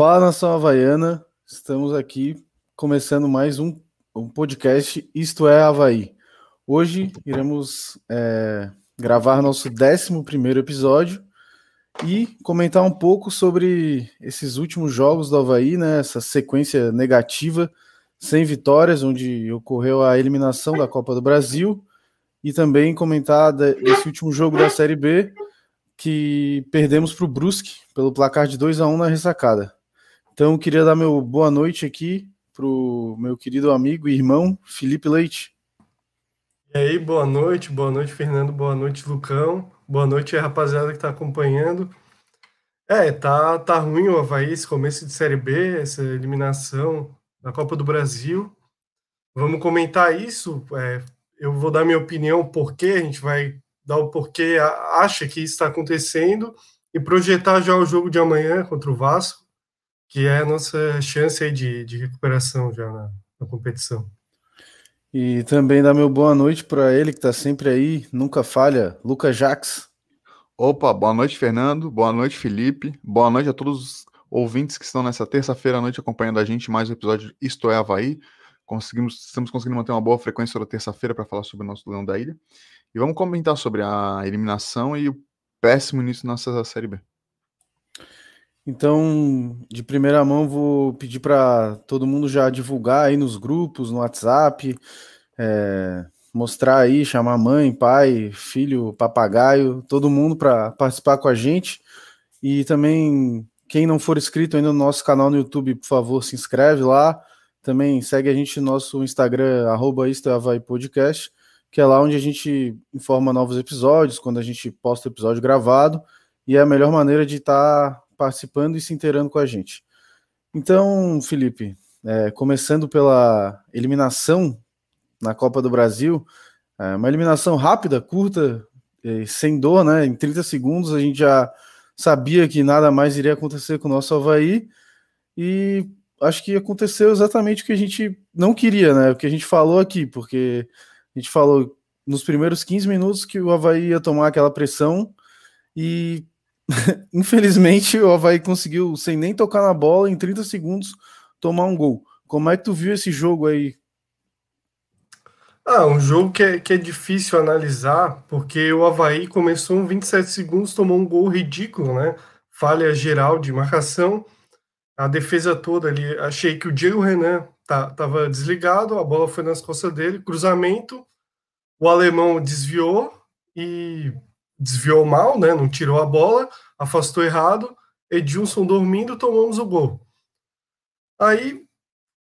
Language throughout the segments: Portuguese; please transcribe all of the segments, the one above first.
Fala nação havaiana, estamos aqui começando mais um, um podcast Isto é Havaí. Hoje iremos é, gravar nosso 11 episódio e comentar um pouco sobre esses últimos jogos do Havaí, né, essa sequência negativa, sem vitórias, onde ocorreu a eliminação da Copa do Brasil, e também comentar desse último jogo da Série B, que perdemos para o Brusque pelo placar de 2 a 1 na ressacada. Então, queria dar meu boa noite aqui para o meu querido amigo e irmão Felipe Leite. E aí, boa noite, boa noite, Fernando, boa noite, Lucão, boa noite, rapaziada que está acompanhando. É, tá, tá ruim o Havaí, esse começo de Série B, essa eliminação da Copa do Brasil. Vamos comentar isso. É, eu vou dar minha opinião, por que a gente vai dar o porquê acha que isso está acontecendo e projetar já o jogo de amanhã contra o Vasco que é a nossa chance aí de, de recuperação já na, na competição. E também dar meu boa noite para ele que está sempre aí, nunca falha, Lucas Jax. Opa, boa noite, Fernando. Boa noite, Felipe. Boa noite a todos os ouvintes que estão nessa terça-feira à noite acompanhando a gente mais um episódio Isto é Havaí. Conseguimos, estamos conseguindo manter uma boa frequência toda terça-feira para falar sobre o nosso Leão da Ilha. E vamos comentar sobre a eliminação e o péssimo início da nossa Série B. Então, de primeira mão, vou pedir para todo mundo já divulgar aí nos grupos, no WhatsApp, é, mostrar aí, chamar mãe, pai, filho, papagaio, todo mundo para participar com a gente. E também, quem não for inscrito ainda no nosso canal no YouTube, por favor, se inscreve lá. Também segue a gente no nosso Instagram, arroba é Podcast, que é lá onde a gente informa novos episódios, quando a gente posta o episódio gravado. E é a melhor maneira de estar tá participando e se inteirando com a gente. Então, Felipe, é, começando pela eliminação na Copa do Brasil, é uma eliminação rápida, curta, sem dor, né? Em 30 segundos a gente já sabia que nada mais iria acontecer com o nosso Havaí e acho que aconteceu exatamente o que a gente não queria, né? O que a gente falou aqui, porque a gente falou nos primeiros 15 minutos que o Havaí ia tomar aquela pressão e infelizmente o Havaí conseguiu, sem nem tocar na bola, em 30 segundos, tomar um gol. Como é que tu viu esse jogo aí? Ah, um jogo que é, que é difícil analisar, porque o Havaí começou em 27 segundos, tomou um gol ridículo, né? Falha geral de marcação, a defesa toda ali. Achei que o Diego Renan tá, tava desligado, a bola foi nas costas dele, cruzamento, o alemão desviou e desviou mal, né? Não tirou a bola, afastou errado. Edilson dormindo, tomamos o gol. Aí,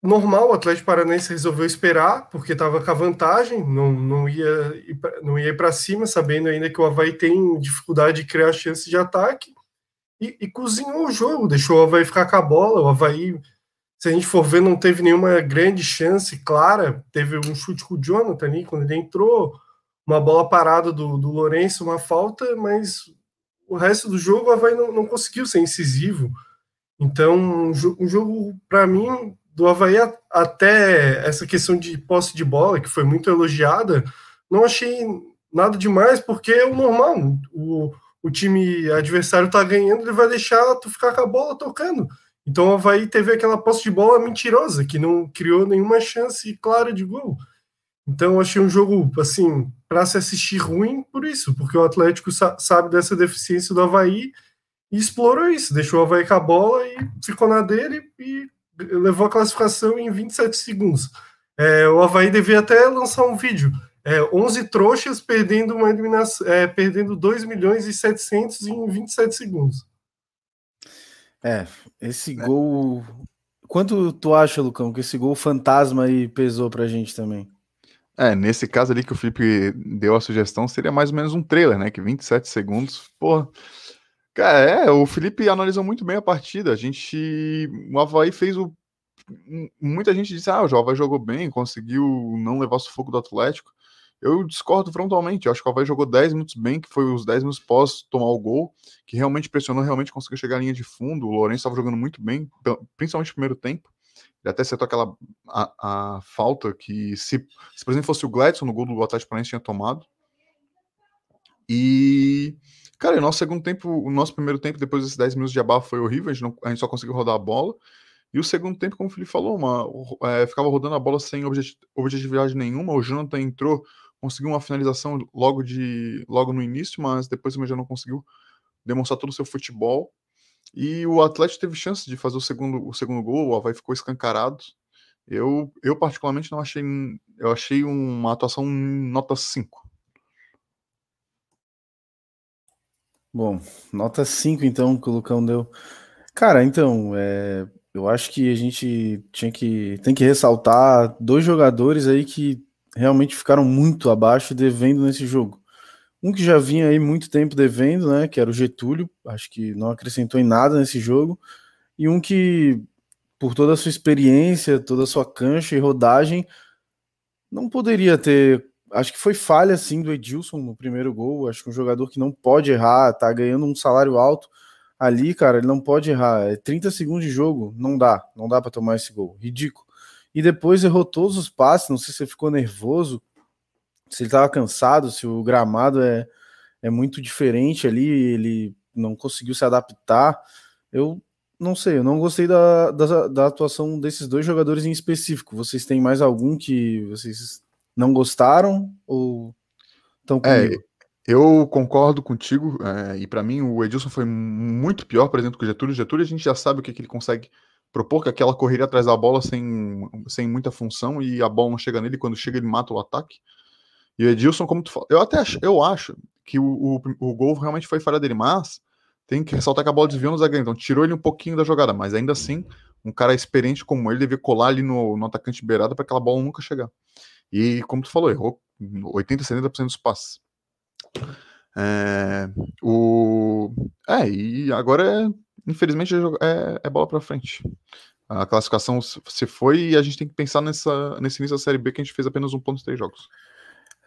normal, o Atlético Paranaense resolveu esperar, porque estava com a vantagem, não, não ia não ia para cima, sabendo ainda que o Havaí tem dificuldade de criar chances de ataque, e, e, cozinhou o jogo, deixou o Havaí ficar com a bola. O Havaí, se a gente for ver, não teve nenhuma grande chance clara. Teve um chute com o Jonathan ali, quando ele entrou, uma bola parada do, do Lourenço, uma falta, mas o resto do jogo o Havaí não, não conseguiu ser incisivo. Então, um, um jogo para mim, do Havaí até essa questão de posse de bola, que foi muito elogiada, não achei nada demais, porque é o normal. O, o time adversário tá ganhando, ele vai deixar tu ficar com a bola tocando. Então o Havaí teve aquela posse de bola mentirosa, que não criou nenhuma chance clara de gol. Então, achei um jogo, assim, para se assistir ruim por isso, porque o Atlético sa sabe dessa deficiência do Havaí e explorou isso, deixou o Havaí com a bola e ficou na dele e levou a classificação em 27 segundos. É, o Havaí devia até lançar um vídeo. É, 11 trouxas perdendo uma eliminação, é, perdendo 2 milhões e 700 em 27 segundos. É, esse gol. Quanto tu acha, Lucão, que esse gol fantasma aí pesou pra gente também? É, nesse caso ali que o Felipe deu a sugestão, seria mais ou menos um trailer, né? Que 27 segundos, pô. Cara, é, o Felipe analisou muito bem a partida. A gente. O Havaí fez o. Muita gente disse, ah, o Havaí jogou bem, conseguiu não levar sufoco do Atlético. Eu discordo frontalmente. Eu acho que o Havaí jogou 10 minutos bem, que foi os 10 minutos pós tomar o gol, que realmente pressionou, realmente conseguiu chegar à linha de fundo. O Lourenço estava jogando muito bem, principalmente no primeiro tempo. Ele até citou aquela a, a falta que, se, se, por exemplo, fosse o Gladson no gol do Atlético Paranaense tinha tomado. E, cara, o nosso segundo tempo, o nosso primeiro tempo, depois desses 10 minutos de abafo, foi horrível, a gente, não, a gente só conseguiu rodar a bola. E o segundo tempo, como o Felipe falou, uma, é, ficava rodando a bola sem objetividade nenhuma. O Jonathan entrou, conseguiu uma finalização logo, de, logo no início, mas depois também já não conseguiu demonstrar todo o seu futebol. E o Atlético teve chance de fazer o segundo, o segundo gol, o Havaí ficou escancarado. Eu, eu particularmente não achei. Eu achei uma atuação nota 5. Bom, nota 5 então que o Lucão deu. Cara, então, é, eu acho que a gente tinha que tem que ressaltar dois jogadores aí que realmente ficaram muito abaixo devendo nesse jogo. Um que já vinha aí muito tempo devendo, né, que era o Getúlio, acho que não acrescentou em nada nesse jogo, e um que por toda a sua experiência, toda a sua cancha e rodagem, não poderia ter, acho que foi falha sim do Edilson no primeiro gol, acho que um jogador que não pode errar, tá ganhando um salário alto, ali, cara, ele não pode errar. É 30 segundos de jogo, não dá, não dá para tomar esse gol. Ridículo. E depois errou todos os passes, não sei se ele ficou nervoso, se ele estava cansado, se o gramado é, é muito diferente ali, ele não conseguiu se adaptar. Eu não sei, eu não gostei da, da, da atuação desses dois jogadores em específico. Vocês têm mais algum que vocês não gostaram ou estão é, comigo? É, eu concordo contigo, é, e para mim o Edilson foi muito pior, por exemplo, que o Getúlio. O Getúlio a gente já sabe o que, que ele consegue propor, que é aquela correria atrás da bola sem, sem muita função e a bola não chega nele, quando chega ele mata o ataque. E o Edilson, como tu fala, eu até acho, eu acho que o, o, o gol realmente foi falha dele, mas tem que ressaltar que a bola desviou no zagueiro, então tirou ele um pouquinho da jogada, mas ainda assim, um cara experiente como ele devia colar ali no, no atacante beirada para aquela bola nunca chegar. E como tu falou, errou 80, 70% dos passes. É, o, é, e agora, infelizmente, é, é bola para frente. A classificação se foi e a gente tem que pensar nessa, nesse início da Série B que a gente fez apenas um ponto de três jogos.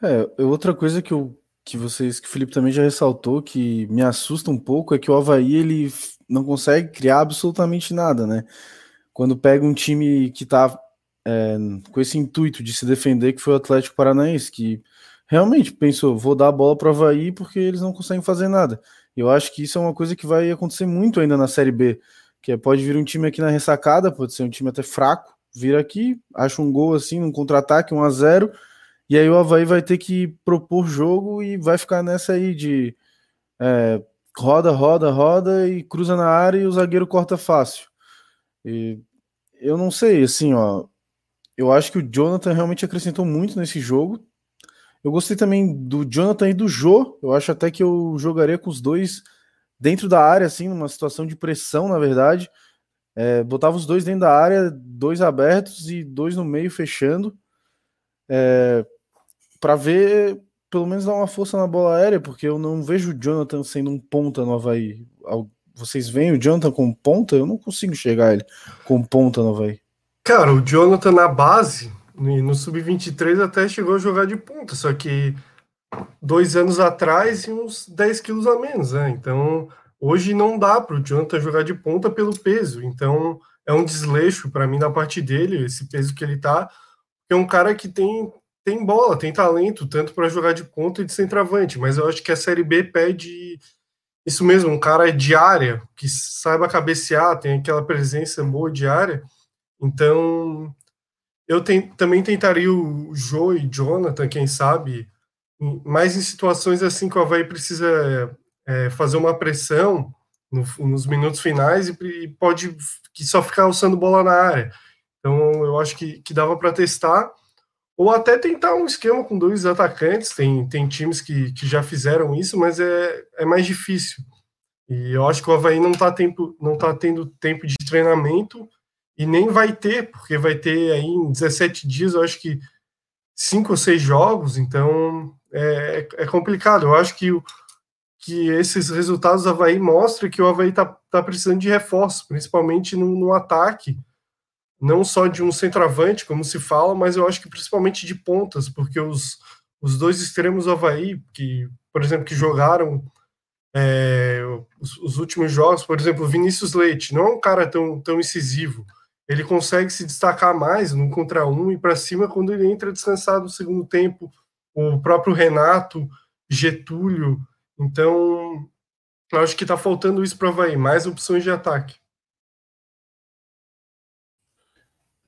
É, outra coisa que, eu, que vocês, que o Felipe também já ressaltou, que me assusta um pouco, é que o Havaí ele não consegue criar absolutamente nada, né? Quando pega um time que tá é, com esse intuito de se defender, que foi o Atlético Paranaense, que realmente pensou, vou dar a bola para o Havaí porque eles não conseguem fazer nada. Eu acho que isso é uma coisa que vai acontecer muito ainda na Série B, que é, pode vir um time aqui na ressacada, pode ser um time até fraco, vir aqui, acha um gol assim, num contra-ataque, 1 a 0 e aí o Havaí vai ter que propor jogo e vai ficar nessa aí de é, roda, roda, roda e cruza na área e o zagueiro corta fácil. E eu não sei, assim, ó, eu acho que o Jonathan realmente acrescentou muito nesse jogo, eu gostei também do Jonathan e do Jô. Eu acho até que eu jogaria com os dois dentro da área, assim, numa situação de pressão, na verdade. É, botava os dois dentro da área, dois abertos e dois no meio fechando. É, para ver, pelo menos dar uma força na bola aérea, porque eu não vejo o Jonathan sendo um ponta no Havaí. Vocês veem o Jonathan com ponta? Eu não consigo chegar ele com ponta no Havaí. Cara, o Jonathan na base, no Sub-23 até chegou a jogar de ponta, só que dois anos atrás e uns 10 quilos a menos, né? Então, hoje não dá para o Jonathan jogar de ponta pelo peso. Então, é um desleixo para mim da parte dele, esse peso que ele tá. É um cara que tem, tem bola, tem talento, tanto para jogar de ponta e de centroavante, mas eu acho que a Série B pede isso mesmo, um cara de área, que saiba cabecear, tem aquela presença boa de área. Então, eu tem, também tentaria o Joe e Jonathan, quem sabe, mais em situações assim que o Havaí precisa é, fazer uma pressão no, nos minutos finais e, e, pode que só ficar alçando bola na área. Então eu acho que, que dava para testar, ou até tentar um esquema com dois atacantes. Tem, tem times que, que já fizeram isso, mas é, é mais difícil. E eu acho que o Havaí não está tá tendo tempo de treinamento e nem vai ter, porque vai ter aí em 17 dias, eu acho que cinco ou seis jogos, então é, é complicado. Eu acho que, o, que esses resultados do Havaí mostram que o Havaí está tá precisando de reforço, principalmente no, no, ataque, não só de um centroavante, como se fala, mas eu acho que principalmente de pontas, porque os, os dois extremos do Havaí, que, por exemplo, que jogaram é, os, os, últimos jogos, por exemplo, Vinícius Leite, não é um cara tão, tão incisivo, ele consegue se destacar mais no contra um e para cima quando ele entra descansado no segundo tempo. O próprio Renato, Getúlio, Então, eu acho que está faltando isso para o Havaí, mais opções de ataque.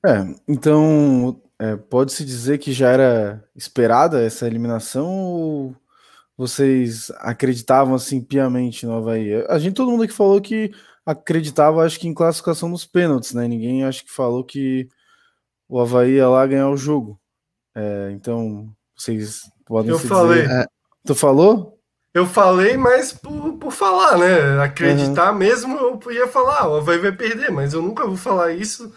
É, então é, pode-se dizer que já era esperada essa eliminação ou vocês acreditavam assim piamente no Havaí? A gente, todo mundo aqui falou que acreditava, acho que em classificação nos pênaltis, né? Ninguém acho que falou que o Havaí ia lá ganhar o jogo. É, então, vocês podem Eu falei. Dizer... É, tu falou? Eu falei, mas por, por falar, né? Acreditar uhum. mesmo, eu ia falar, o Havaí vai perder, mas eu nunca vou falar isso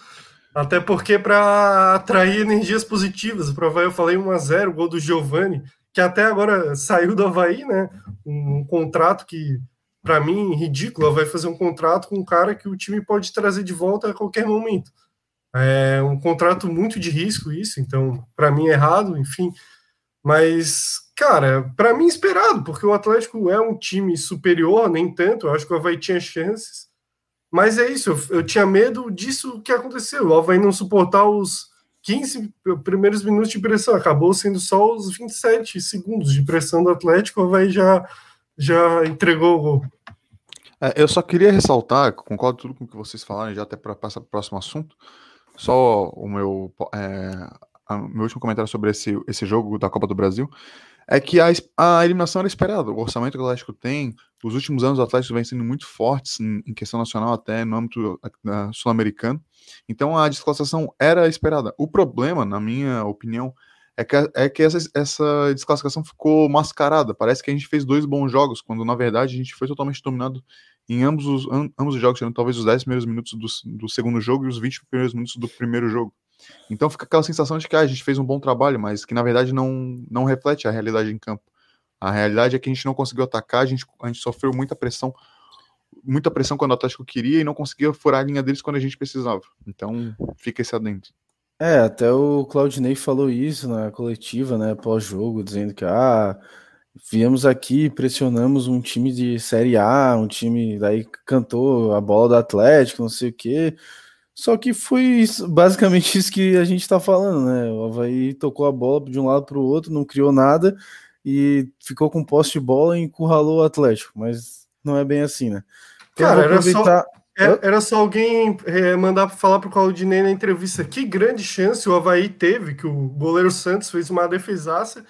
até porque para atrair energias positivas, para eu falei 1 a 0 gol do Giovani, que até agora saiu do Havaí, né? Um, um contrato que, para mim, ridículo. Vai fazer um contrato com um cara que o time pode trazer de volta a qualquer momento. É um contrato muito de risco, isso, então, para mim, é errado, enfim. Mas, cara, para mim, esperado, porque o Atlético é um time superior, nem tanto. Eu acho que o Havaí tinha chances mas é isso, eu, tinha medo disso que aconteceu. O Havaí não suportar os 15 primeiros minutos de pressão, acabou sendo só os 27 segundos de pressão do Atlético, o Havaí já, já entregou o gol. É, eu só queria ressaltar, concordo tudo com o que vocês falaram, já até para passar para o próximo assunto, só o meu, é, meu último comentário sobre esse, esse jogo da Copa do Brasil, é que a, a eliminação era esperada, o orçamento que o Atlético tem, os últimos anos o Atlético vem sendo muito fortes em, questão nacional, até no âmbito sul-americano. Então a desclassificação era esperada. O problema, na minha opinião, é que, é que essa, essa desclassificação ficou mascarada. Parece que a gente fez dois bons jogos, quando na verdade a gente foi totalmente dominado em ambos os, ambos os jogos, tirando talvez os 10 primeiros minutos do, do segundo jogo e os 20 primeiros minutos do primeiro jogo. Então fica aquela sensação de que ah, a gente fez um bom trabalho, mas que na verdade não, não reflete a realidade em campo. A realidade é que a gente não conseguiu atacar, a gente, a gente sofreu muita pressão, muita pressão quando o Atlético queria e não conseguia furar a linha deles quando a gente precisava. Então, fica esse adentro. É, até o Claudinei falou isso na coletiva, né, pós-jogo, dizendo que ah, viemos aqui, pressionamos um time de Série A, um time daí cantou a bola do Atlético, não sei o quê. Só que foi basicamente isso que a gente está falando, né? O Havaí tocou a bola de um lado para o outro, não criou nada e ficou com posse de bola e encurralou o Atlético, mas não é bem assim, né? Então, Cara, era, só, é, era só alguém é, mandar falar pro Claudinei na entrevista que grande chance o Havaí teve, que o goleiro Santos fez uma defesaça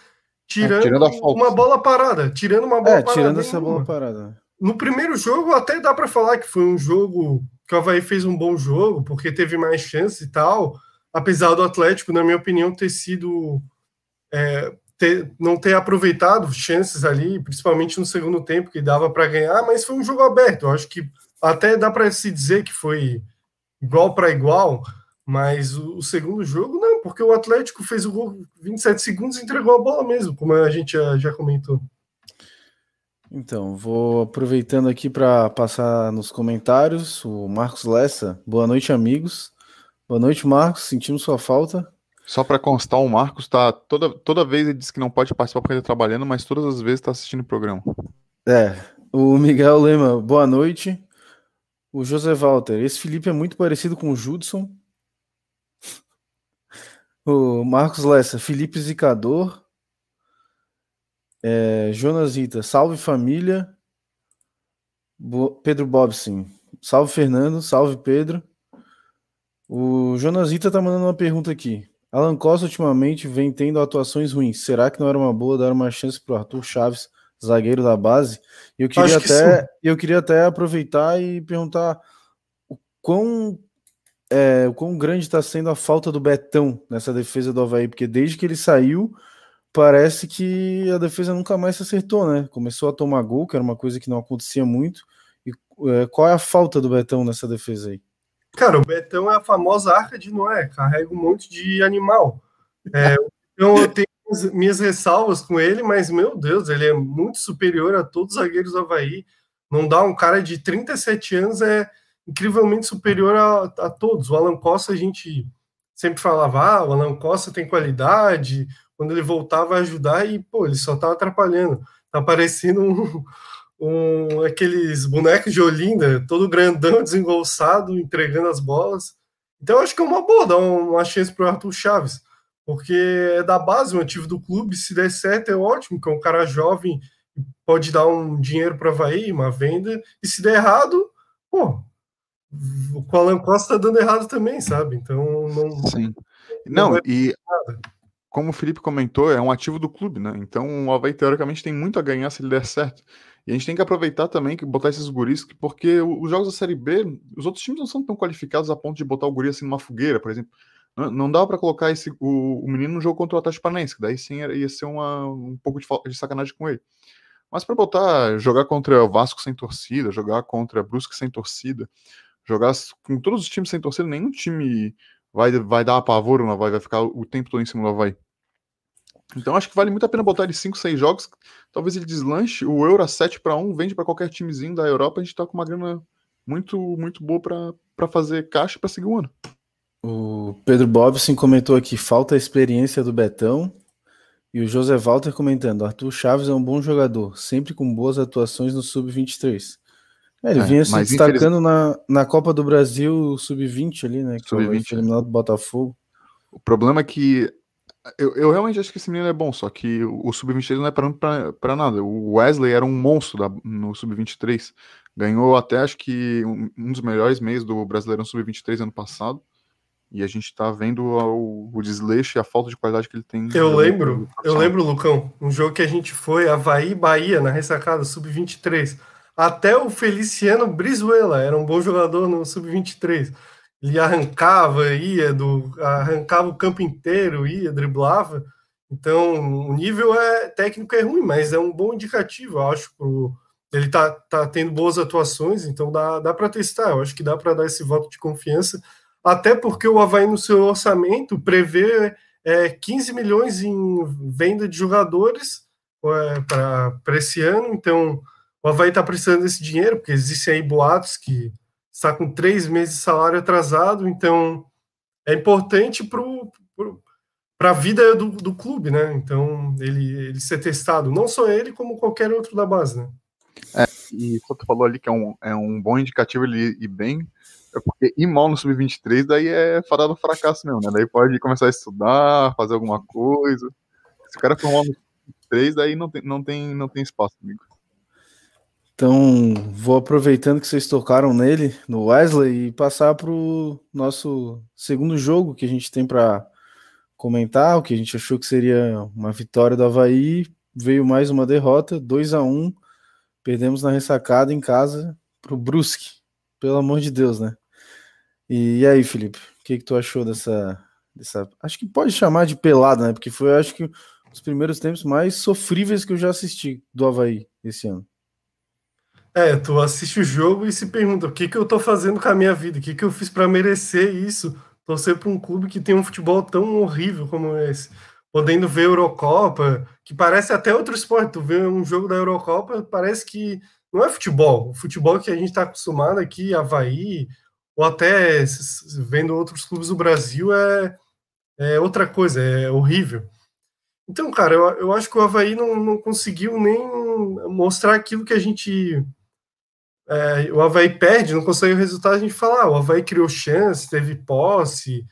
tirando, é, tirando uma bola parada, tirando uma bola é, parada. tirando essa bola parada. No primeiro jogo até dá para falar que foi um jogo que o Havaí fez um bom jogo, porque teve mais chance e tal, apesar do Atlético, na minha opinião, ter sido é, ter, não ter aproveitado chances ali, principalmente no segundo tempo, que dava para ganhar, mas foi um jogo aberto. Eu acho que até dá para se dizer que foi igual para igual, mas o, o, segundo jogo não, porque o Atlético fez o gol 27 segundos e entregou a bola mesmo, como a gente já, já comentou. Então, vou aproveitando aqui para passar nos comentários o Marcos Lessa. Boa noite, amigos. Boa noite, Marcos. Sentimos sua falta. Só para constar, o Marcos tá toda, toda vez ele diz que não pode participar porque ele está trabalhando, mas todas as vezes está assistindo o programa. É. O Miguel Lema, boa noite. O José Walter, esse Felipe é muito parecido com o Judson. O Marcos Lessa, Felipe Zicador. É, Jonas Rita, salve família. Bo Pedro Bobson, salve Fernando, salve Pedro. O Jonas Rita tá mandando uma pergunta aqui. Alan Costa ultimamente vem tendo atuações ruins. Será que não era uma boa dar uma chance para o Arthur Chaves, zagueiro da base? Eu queria que até, sim. eu queria até aproveitar e perguntar o quão, é, o quão grande está sendo a falta do Betão nessa defesa do Havaí, porque desde que ele saiu, parece que a defesa nunca mais se acertou, né? Começou a tomar gol, que era uma coisa que não acontecia muito. E é, qual é a falta do Betão nessa defesa aí? Cara, o Betão é a famosa arca de Noé, carrega um monte de animal. É, então eu tenho minhas ressalvas com ele, mas meu Deus, ele é muito superior a todos os zagueiros do Havaí. Não dá um cara de 37 anos, é incrivelmente superior a, a todos. O Alan Costa, a gente sempre falava, ah, o Alan Costa tem qualidade, quando ele voltava a ajudar, e pô, ele só tá atrapalhando. Tá parecendo um, um, aqueles bonecos de Olinda, todo grandão, desengolçado, entregando as bolas. Então, acho que é uma boa dar uma chance para o Arthur Chaves, porque é da base, o ativo do clube. Se der certo, é ótimo, que é um cara jovem pode dar um dinheiro para Havaí, uma venda, e se der errado, pô, o Alan Costa tá dando errado também, sabe? Então não. Sim. Não, não e como o Felipe comentou, é um ativo do clube, né? Então o Havaí teoricamente tem muito a ganhar se ele der certo. E a gente tem que aproveitar também que botar esses guris, porque os jogos da Série B, os outros times não são tão qualificados a ponto de botar o guri assim numa fogueira, por exemplo. Não, dá para colocar esse, o, o, menino no jogo contra o Atlético que daí sim ia ser uma, um pouco de, de sacanagem com ele. Mas para botar, jogar contra o Vasco sem torcida, jogar contra Brusque sem torcida, jogar com todos os times sem torcida, nenhum time vai, vai dar apavoro não vai, vai ficar o tempo todo em cima do Havaí. Então acho que vale muito a pena botar ele 5, 6 jogos. Talvez ele deslanche. O Euro a 7 para 1 vende para qualquer timezinho da Europa. A gente tá com uma grana muito, muito boa para fazer caixa para seguir o ano. O Pedro Bobson comentou aqui: falta a experiência do Betão. E o José Walter comentando: Arthur Chaves é um bom jogador, sempre com boas atuações no Sub-23. É, ele é, vinha se destacando na, na Copa do Brasil Sub-20 ali, né? Que Sub-20 eliminado do Botafogo. O problema é que eu, eu realmente acho que esse menino é bom, só que o, o Sub-23 não é pra, pra nada. O Wesley era um monstro da, no Sub-23. Ganhou até, acho que, um, um dos melhores meses do Brasileirão Sub-23 ano passado. E a gente tá vendo o, o desleixo e a falta de qualidade que ele tem. Eu lembro, eu lembro, Lucão, um jogo que a gente foi, Havaí Bahia, na ressacada, Sub-23. Até o Feliciano Brizuela era um bom jogador no Sub-23 ele arrancava, ia do, arrancava o campo inteiro, ia, driblava. Então, o nível é técnico é ruim, mas é um bom indicativo, eu acho. Pro, ele tá, tá tendo boas atuações, então dá, dá para testar. Eu acho que dá para dar esse voto de confiança, até porque o Havaí, no seu orçamento, prevê é, 15 milhões em venda de jogadores é, para esse ano. Então, o Havaí está precisando desse dinheiro, porque existem aí boatos que está com três meses de salário atrasado, então é importante para a vida do, do, clube, né? Então, ele, ele ser testado, não só ele, como qualquer outro da base, né? É, e só tu falou ali que é um, é um bom indicativo ele ir bem, é porque ir mal no Sub-23 daí é fadado fracasso mesmo, né? Daí pode começar a estudar, fazer alguma coisa. Se o cara for mal no Sub-23, daí não tem, não, tem, não tem espaço, amigo. Então, vou aproveitando que vocês tocaram nele, no Wesley, e passar para o nosso segundo jogo que a gente tem para comentar, o que a gente achou que seria uma vitória do Havaí. Veio mais uma derrota, 2 a 1 Perdemos na ressacada em casa para o Brusque. Pelo amor de Deus, né? E, e aí, Felipe, o que, que tu achou dessa, dessa. Acho que pode chamar de pelada, né? Porque foi, acho que, os primeiros tempos mais sofríveis que eu já assisti do Havaí esse ano. É, tu assiste o jogo e se pergunta o que, que eu tô fazendo com a minha vida, o que, que eu fiz para merecer isso, torcer para um clube que tem um futebol tão horrível como esse, podendo ver Eurocopa, que parece até outro esporte, tu vê um jogo da Eurocopa, parece que não é futebol, o futebol que a gente está acostumado aqui, Havaí, ou até vendo outros clubes do Brasil, é, é outra coisa, é horrível. Então, cara, eu, eu acho que o Havaí não, não conseguiu nem mostrar aquilo que a gente é, o Havaí perde, não consegue o resultado, a gente fala, ah, o Havaí criou chance, teve posse,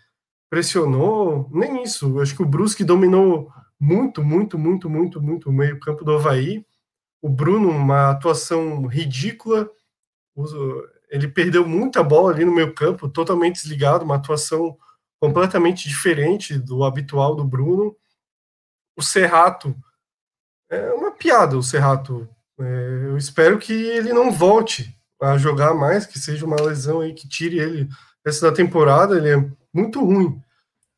pressionou, nem isso. Eu acho que o Brusque dominou muito, muito, muito, muito, muito o meio campo do Havaí. O Bruno, uma atuação ridícula, ele perdeu muita bola ali no meio campo, totalmente desligado, uma atuação completamente diferente do habitual do Bruno. O Serrato, é uma piada o Serrato é, eu espero que ele não volte a jogar mais, que seja uma lesão aí que tire ele essa da temporada. Ele é muito ruim.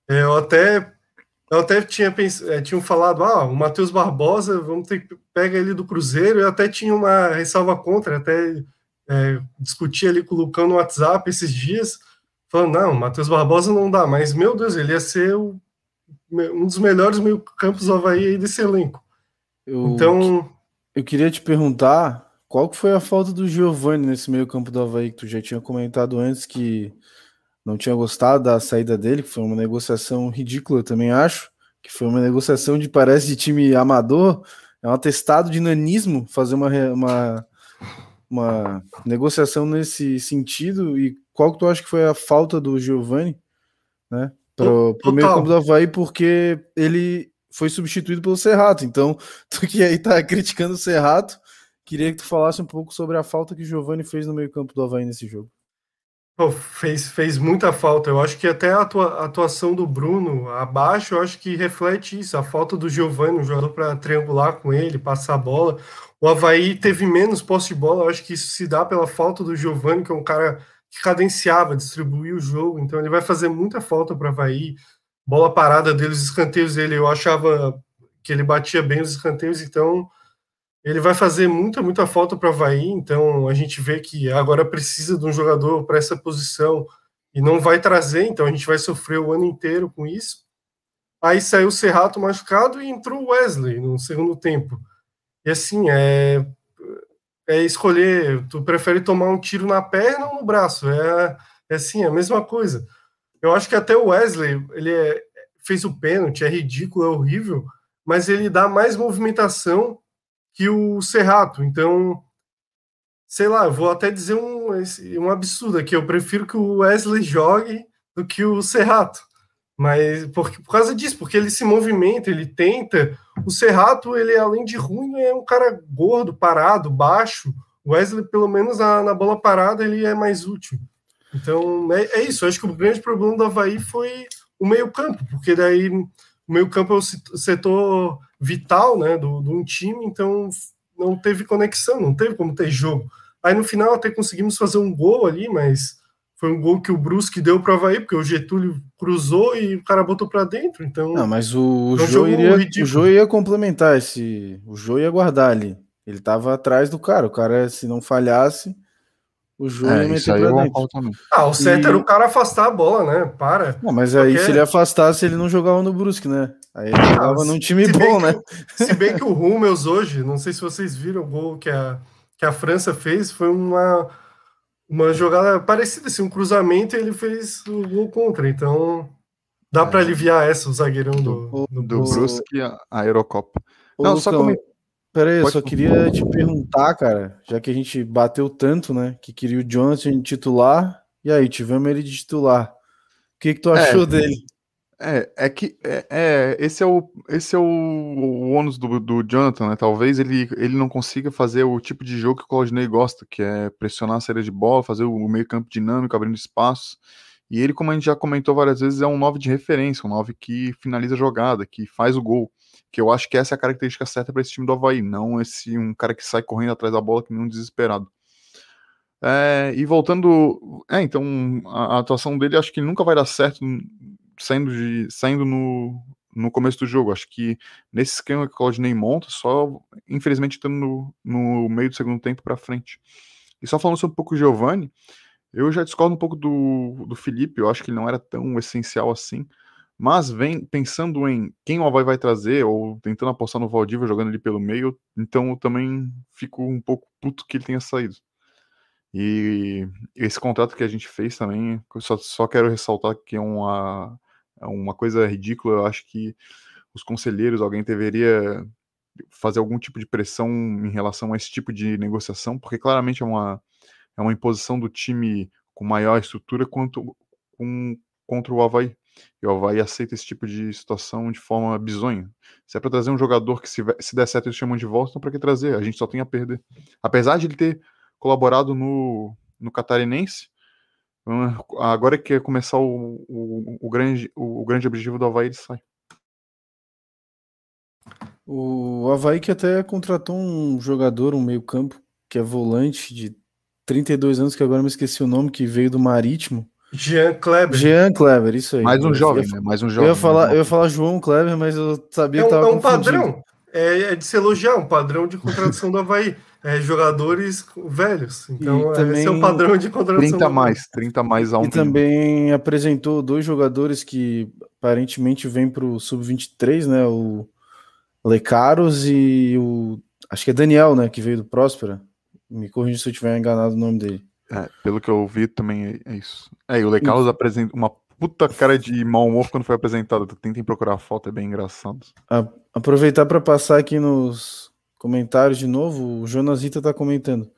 É, eu até eu até tinha pensado, é, tinham falado, ah, o Matheus Barbosa, vamos ter que pega ele do Cruzeiro. Eu até tinha uma ressalva contra, até é, discuti ali com o Lucão no WhatsApp esses dias, falando, não, Matheus Barbosa não dá, mas meu Deus, ele ia ser o, um dos melhores meio campos do Havaí desse elenco. Eu, então, eu queria te perguntar qual que foi a falta do Giovani nesse meio campo do Havaí, que tu já tinha comentado antes que não tinha gostado da saída dele, que foi uma negociação ridícula, eu também acho, que foi uma negociação de parece de time amador, é um atestado de nanismo fazer uma, uma, uma negociação nesse sentido, e qual que tu acha que foi a falta do Giovani, né, para o meio campo do Havaí, porque ele foi substituído pelo Serrato. Então, tu que aí tá criticando o Serrato, queria que tu falasse um pouco sobre a falta que Giovani fez no meio-campo do Havaí nesse jogo. Pô, fez, fez muita falta. Eu acho que até a atuação do Bruno abaixo, eu acho que reflete isso. A falta do Giovani, um jogador para triangular com ele, passar a bola. O Havaí teve menos posse de bola. Eu acho que isso se dá pela falta do Giovani, que é um cara que cadenciava, distribuía o jogo. Então ele vai fazer muita falta para o Havaí. Bola parada dele, os escanteios dele, eu achava que ele batia bem os escanteios. Então ele vai fazer muita, muita falta para o Havaí, então a gente vê que agora precisa de um jogador para essa posição e não vai trazer, então a gente vai sofrer o ano inteiro com isso. Aí saiu o Serrato machucado e entrou o Wesley no segundo tempo. E assim, é, é escolher, tu prefere tomar um tiro na perna ou no braço, é, é assim, é a mesma coisa. Eu acho que até o Wesley, ele é, fez o pênalti, é ridículo, é horrível, mas ele dá mais movimentação que o Serrato. Então, sei lá, vou até dizer um, um absurdo aqui. Eu prefiro que o Wesley jogue do que o Serrato. Mas por, por causa disso, porque ele se movimenta, ele tenta. O Serrato, ele além de ruim, é um cara gordo, parado, baixo. O Wesley, pelo menos na, na bola parada, ele é mais útil. Então, é, é isso. Eu acho que o grande problema do Havaí foi o meio-campo, porque daí o meio-campo é o setor vital né, do, de um time, então não teve conexão, não teve como ter jogo. Aí no final até conseguimos fazer um gol ali, mas foi um gol que o Brusque deu para o Havaí, porque o Getúlio cruzou e o cara botou para dentro. Então, não, mas o, o, Jô iria, o Jô ia complementar esse. O Jô ia guardar ali. Ele estava atrás do cara. O cara, se não falhasse, o Jô é, ia meter pra dentro. Ah, o certo e... era o cara afastar a bola, né? Para. Não, mas aí, se ele afastasse, ele não jogava no Brusque, né? Aí ele jogava num time bom, né? Que, se bem que o Hummels hoje, não sei se vocês viram o gol que a, que a França fez, foi uma, uma jogada parecida, assim, um cruzamento e ele fez o gol contra. Então, dá é. para aliviar essa, o zagueirão do, do, do Brusque, a Eurocopa. Não, Lucão, só como... Peraí, eu só queria te perguntar, cara, já que a gente bateu tanto, né, que queria o Jonathan titular, e aí, tivemos ele de titular. O que, que tu achou é, dele? É, é que é, é, esse é o esse é o, o ônus do, do Jonathan, né? Talvez ele, ele não consiga fazer o tipo de jogo que o Claudinei gosta, que é pressionar a série de bola, fazer o meio campo dinâmico, abrindo espaço. E ele, como a gente já comentou várias vezes, é um 9 de referência, um 9 que finaliza a jogada, que faz o gol. Que eu acho que essa é a característica certa para esse time do Havaí, não esse um cara que sai correndo atrás da bola que nem um desesperado. É, e voltando. É, então, a, a, atuação dele acho que nunca vai dar certo saindo, de, saindo no, no começo do jogo. Acho que nesse esquema que o Claudinei monta, só infelizmente estando no, no meio do segundo tempo para frente. E só falando sobre um pouco o Giovanni, eu já discordo um pouco do, do Felipe, eu acho que ele não era tão essencial assim. Mas vem pensando em quem o Havaí vai trazer, ou tentando apostar no Valdívia jogando ali pelo meio, então eu também fico um pouco puto que ele tenha saído. E esse contrato que a gente fez também, só, só quero ressaltar que é uma, é uma coisa ridícula. Eu acho que os conselheiros, alguém deveria fazer algum tipo de pressão em relação a esse tipo de negociação, porque claramente é uma, é uma imposição do time com maior estrutura quanto com, contra o Havaí. E o Havaí aceita esse tipo de situação de forma bizonha. Se é para trazer um jogador que, se, se der certo, eles chamam de volta, então para que trazer? A gente só tem a perder. Apesar de ele ter colaborado no, no Catarinense. Agora que é começar o, o, o, grande, o, o grande objetivo do Havaí, ele sai. O Havaí que até contratou um jogador, um meio-campo, que é volante de 32 anos, que agora me esqueci o nome, que veio do Marítimo. Jean Kleber. Jean Kleber, isso aí. Mais um jovem, ia, né? Mais um jovem. Eu ia, falar, eu ia falar João Kleber, mas eu sabia é um, que tava É um padrão. É, é, de se elogiar, um padrão de contratação do Havaí é, jogadores velhos. Então, também, esse é o padrão de contratação. 30 mais, 30 mais a um. E também apresentou dois jogadores que aparentemente vêm para o Sub-23, né? O Lecaros e o. Acho que é Daniel, né? Que veio do Próspera. Me corrija se eu tiver enganado o nome dele. É, pelo que eu vi também é, é isso. É, e o Lecaros apresenta uma puta cara de mau humor quando foi apresentado. Tentem procurar a foto, é bem engraçado. A, aproveitar para passar aqui nos, Comentários de novo, o Jonas Rita está comentando.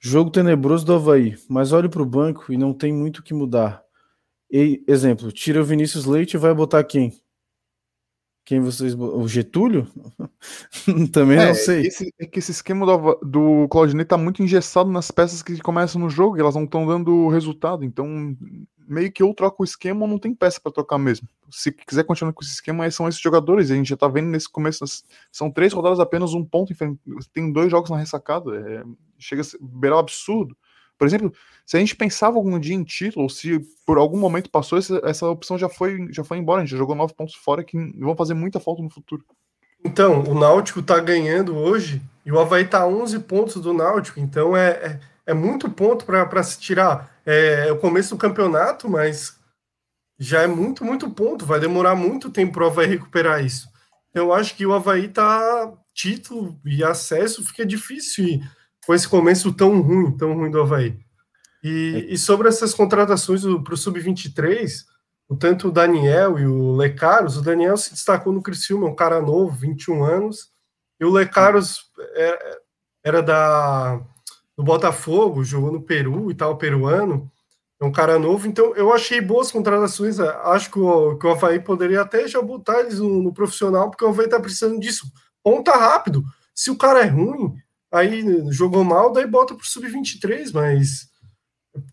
Jogo tenebroso do Havaí, mas olhe para o banco e não tem muito o que mudar. E, exemplo, tira o Vinícius Leite e vai botar quem? Quem vocês. O Getúlio? Também é, não sei. Esse, é que esse esquema do, do Claudinei tá muito engessado nas peças que começam no jogo e elas não estão dando resultado. Então, meio que ou troca o esquema ou não tem peça para trocar mesmo. Se quiser continuar com esse esquema, são esses jogadores. A gente já tá vendo nesse começo. São três rodadas apenas um ponto. Tem dois jogos na ressacada. É, chega a beirar o absurdo. Por exemplo, se a gente pensava algum dia em título, se por algum momento passou, essa, essa opção já foi, já foi embora. A gente já jogou nove pontos fora que vão fazer muita falta no futuro. Então, o Náutico tá ganhando hoje e o Havaí tá 11 pontos do Náutico. Então é, é, é muito ponto para se tirar. É, é, o começo do campeonato, mas já é muito, muito ponto. Vai demorar muito tempo para o Havaí recuperar isso. Eu acho que o Havaí tá título e acesso fica difícil. E com esse começo tão ruim, tão ruim do Havaí. E, e sobre essas contratações para o Sub-23, o tanto o Daniel e o Lecaros, o Daniel se destacou no Criciúma, um cara novo, 21 anos, e o Lecaros é, era da do Botafogo, jogou no Peru e tal, peruano, é um cara novo, então eu achei boas contratações, acho que o, que o Havaí poderia até já botar eles no, no profissional, porque o Havaí tá precisando disso, ponta rápido, se o cara é ruim, aí jogou mal, daí bota pro sub-23, mas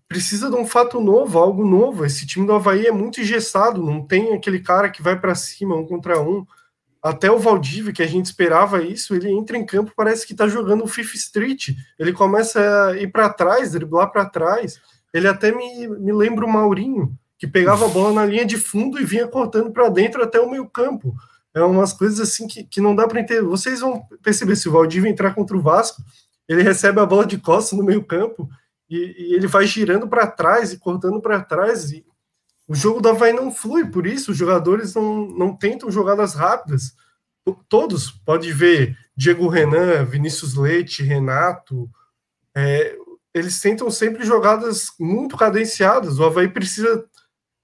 precisa de um fato novo, algo novo. Esse time do Havaí é muito engessado, não tem aquele cara que vai para cima, um contra um. Até o Valdívia, que a gente esperava isso, ele entra em campo, parece que está jogando o Fifth Street. Ele começa a ir para trás, driblar para trás. Ele até me, me lembra o Maurinho, que pegava a bola na linha de fundo e vinha cortando para dentro até o meio campo. É umas coisas assim que, que não dá para entender. Vocês vão perceber se o Valdívia entrar contra o Vasco, ele recebe a bola de costas no meio campo e, e ele vai girando para trás e cortando para trás. E o jogo do Havaí não flui, por isso os jogadores não, não tentam jogadas rápidas. Todos, pode ver Diego Renan, Vinícius Leite, Renato, é, eles tentam sempre jogadas muito cadenciadas. O Havaí precisa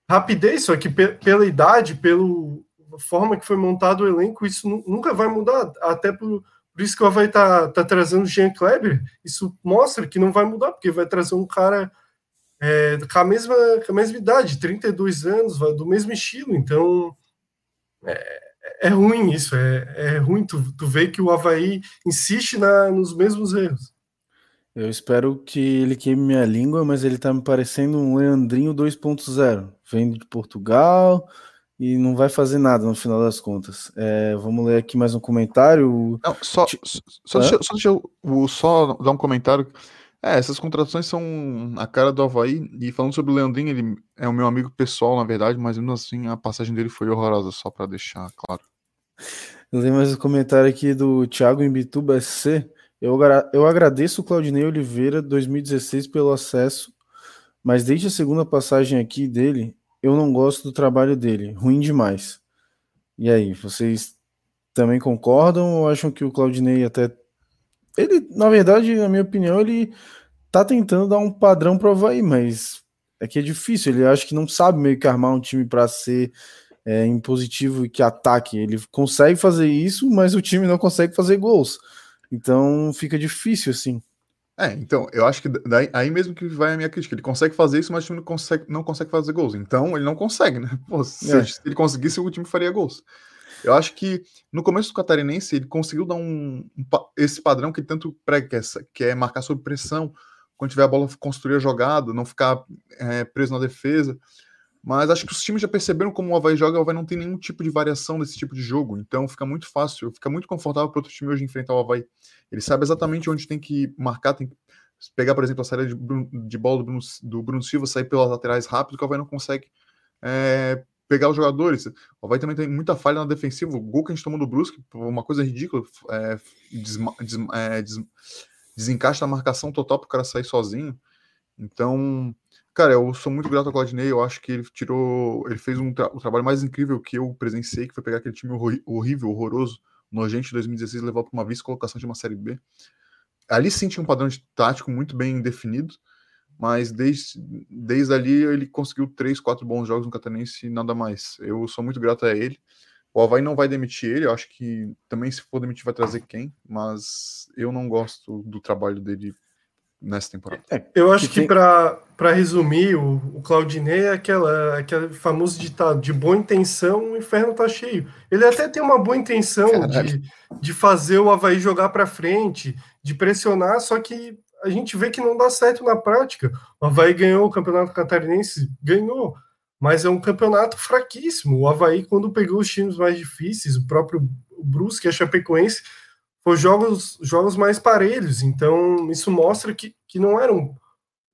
rapidez, só que pela idade, pelo forma que foi montado o elenco, isso nunca vai mudar, até por, por isso que o Havaí tá, tá trazendo Jean Kleber, isso mostra que não vai mudar, porque vai trazer um cara é, com, a mesma, com a mesma idade, 32 anos, do mesmo estilo, então é, é ruim isso, é, é ruim tu, tu ver que o Havaí insiste na, nos mesmos erros. Eu espero que ele queime minha língua, mas ele tá me parecendo um Leandrinho 2.0. Vem de Portugal, e não vai fazer nada no final das contas. É, vamos ler aqui mais um comentário. Não, só, só, deixa, só, deixa eu só dar um comentário. É, essas contratações são a cara do Havaí. E falando sobre o Leandrinho, ele é o meu amigo pessoal, na verdade, mas mesmo assim a passagem dele foi horrorosa, só para deixar claro. Eu tenho mais um comentário aqui do Thiago Imbituba SC. Eu, eu agradeço o Claudinei Oliveira 2016 pelo acesso, mas desde a segunda passagem aqui dele, eu não gosto do trabalho dele, ruim demais. E aí, vocês também concordam ou acham que o Claudinei até. Ele, na verdade, na minha opinião, ele tá tentando dar um padrão pro Havaí, mas é que é difícil. Ele acha que não sabe meio que armar um time para ser é, impositivo e que ataque. Ele consegue fazer isso, mas o time não consegue fazer gols. Então fica difícil assim. É, então, eu acho que daí, aí mesmo que vai a minha crítica. Ele consegue fazer isso, mas o time não consegue, não consegue fazer gols. Então, ele não consegue, né? Pô, se, é. se ele conseguisse, o time faria gols. Eu acho que no começo do Catarinense, ele conseguiu dar um, um esse padrão que ele tanto prega, que é, que é, marcar sob pressão, quando tiver a bola, construir a jogada, não ficar é, preso na defesa. Mas acho que os times já perceberam como o Havaí joga, o Havaí não tem nenhum tipo de variação nesse tipo de jogo. Então fica muito fácil, fica muito confortável para outro time hoje enfrentar o Havaí. Ele sabe exatamente onde tem que marcar, tem que pegar, por exemplo, a saída de, de bola do Bruno, do Bruno, Silva, sair pelas laterais rápido, que o Havaí não consegue é, pegar os jogadores. O Havaí também tem muita falha na defensiva. O gol que a gente tomou do Brusque, uma coisa ridícula, é, desma, des, é, des, desencaixa a marcação total para o cara sair sozinho. Então, cara, eu sou muito grato ao Claudinei. Eu acho que ele tirou, ele fez um tra o trabalho mais incrível que eu presenciei, que foi pegar aquele time horrível, horroroso, nojento de 2016 levou para uma vice-colocação de uma Série B. Ali sim tinha um padrão de tático muito bem definido, mas desde, desde ali ele conseguiu três, quatro bons jogos no Catarinense e nada mais. Eu sou muito grato a ele. O Havaí não vai demitir ele, eu acho que também se for demitir vai trazer quem, mas eu não gosto do trabalho dele nessa temporada. É, eu acho que, que tem... para resumir, o, o Claudinei é aquela, aquele famoso ditado: de boa intenção, o inferno tá cheio. Ele até tem uma boa intenção de, de fazer o Havaí jogar para frente, de pressionar, só que a gente vê que não dá certo na prática. O Havaí ganhou o campeonato catarinense, ganhou, mas é um campeonato fraquíssimo. O Havaí, quando pegou os times mais difíceis, o próprio Brusque, a Chapecoense, foi jogos, jogos mais parelhos. Então, isso mostra que, que não era um,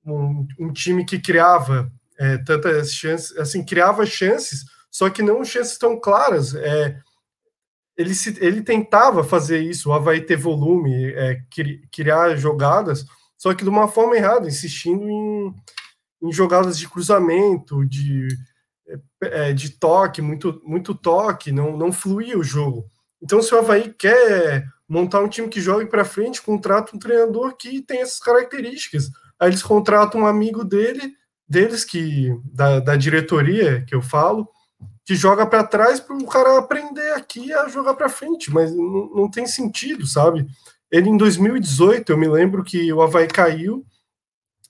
um, um time que criava é, tantas chances, assim, criava chances, só que não chances tão claras. É, ele, se, ele tentava fazer isso, o Havaí ter volume, é, criar jogadas, só que de uma forma errada, insistindo em, em jogadas de cruzamento, de, é, de toque, muito, muito toque, não, não fluía o jogo. Então, se o Havaí quer montar um time que jogue para frente, contrata um treinador que tem essas características. Aí eles contratam um amigo dele, deles, que da, da diretoria, que eu falo, que joga para trás para o cara aprender aqui a jogar para frente, mas não, não tem sentido, sabe? Ele em 2018, eu me lembro que o Havaí caiu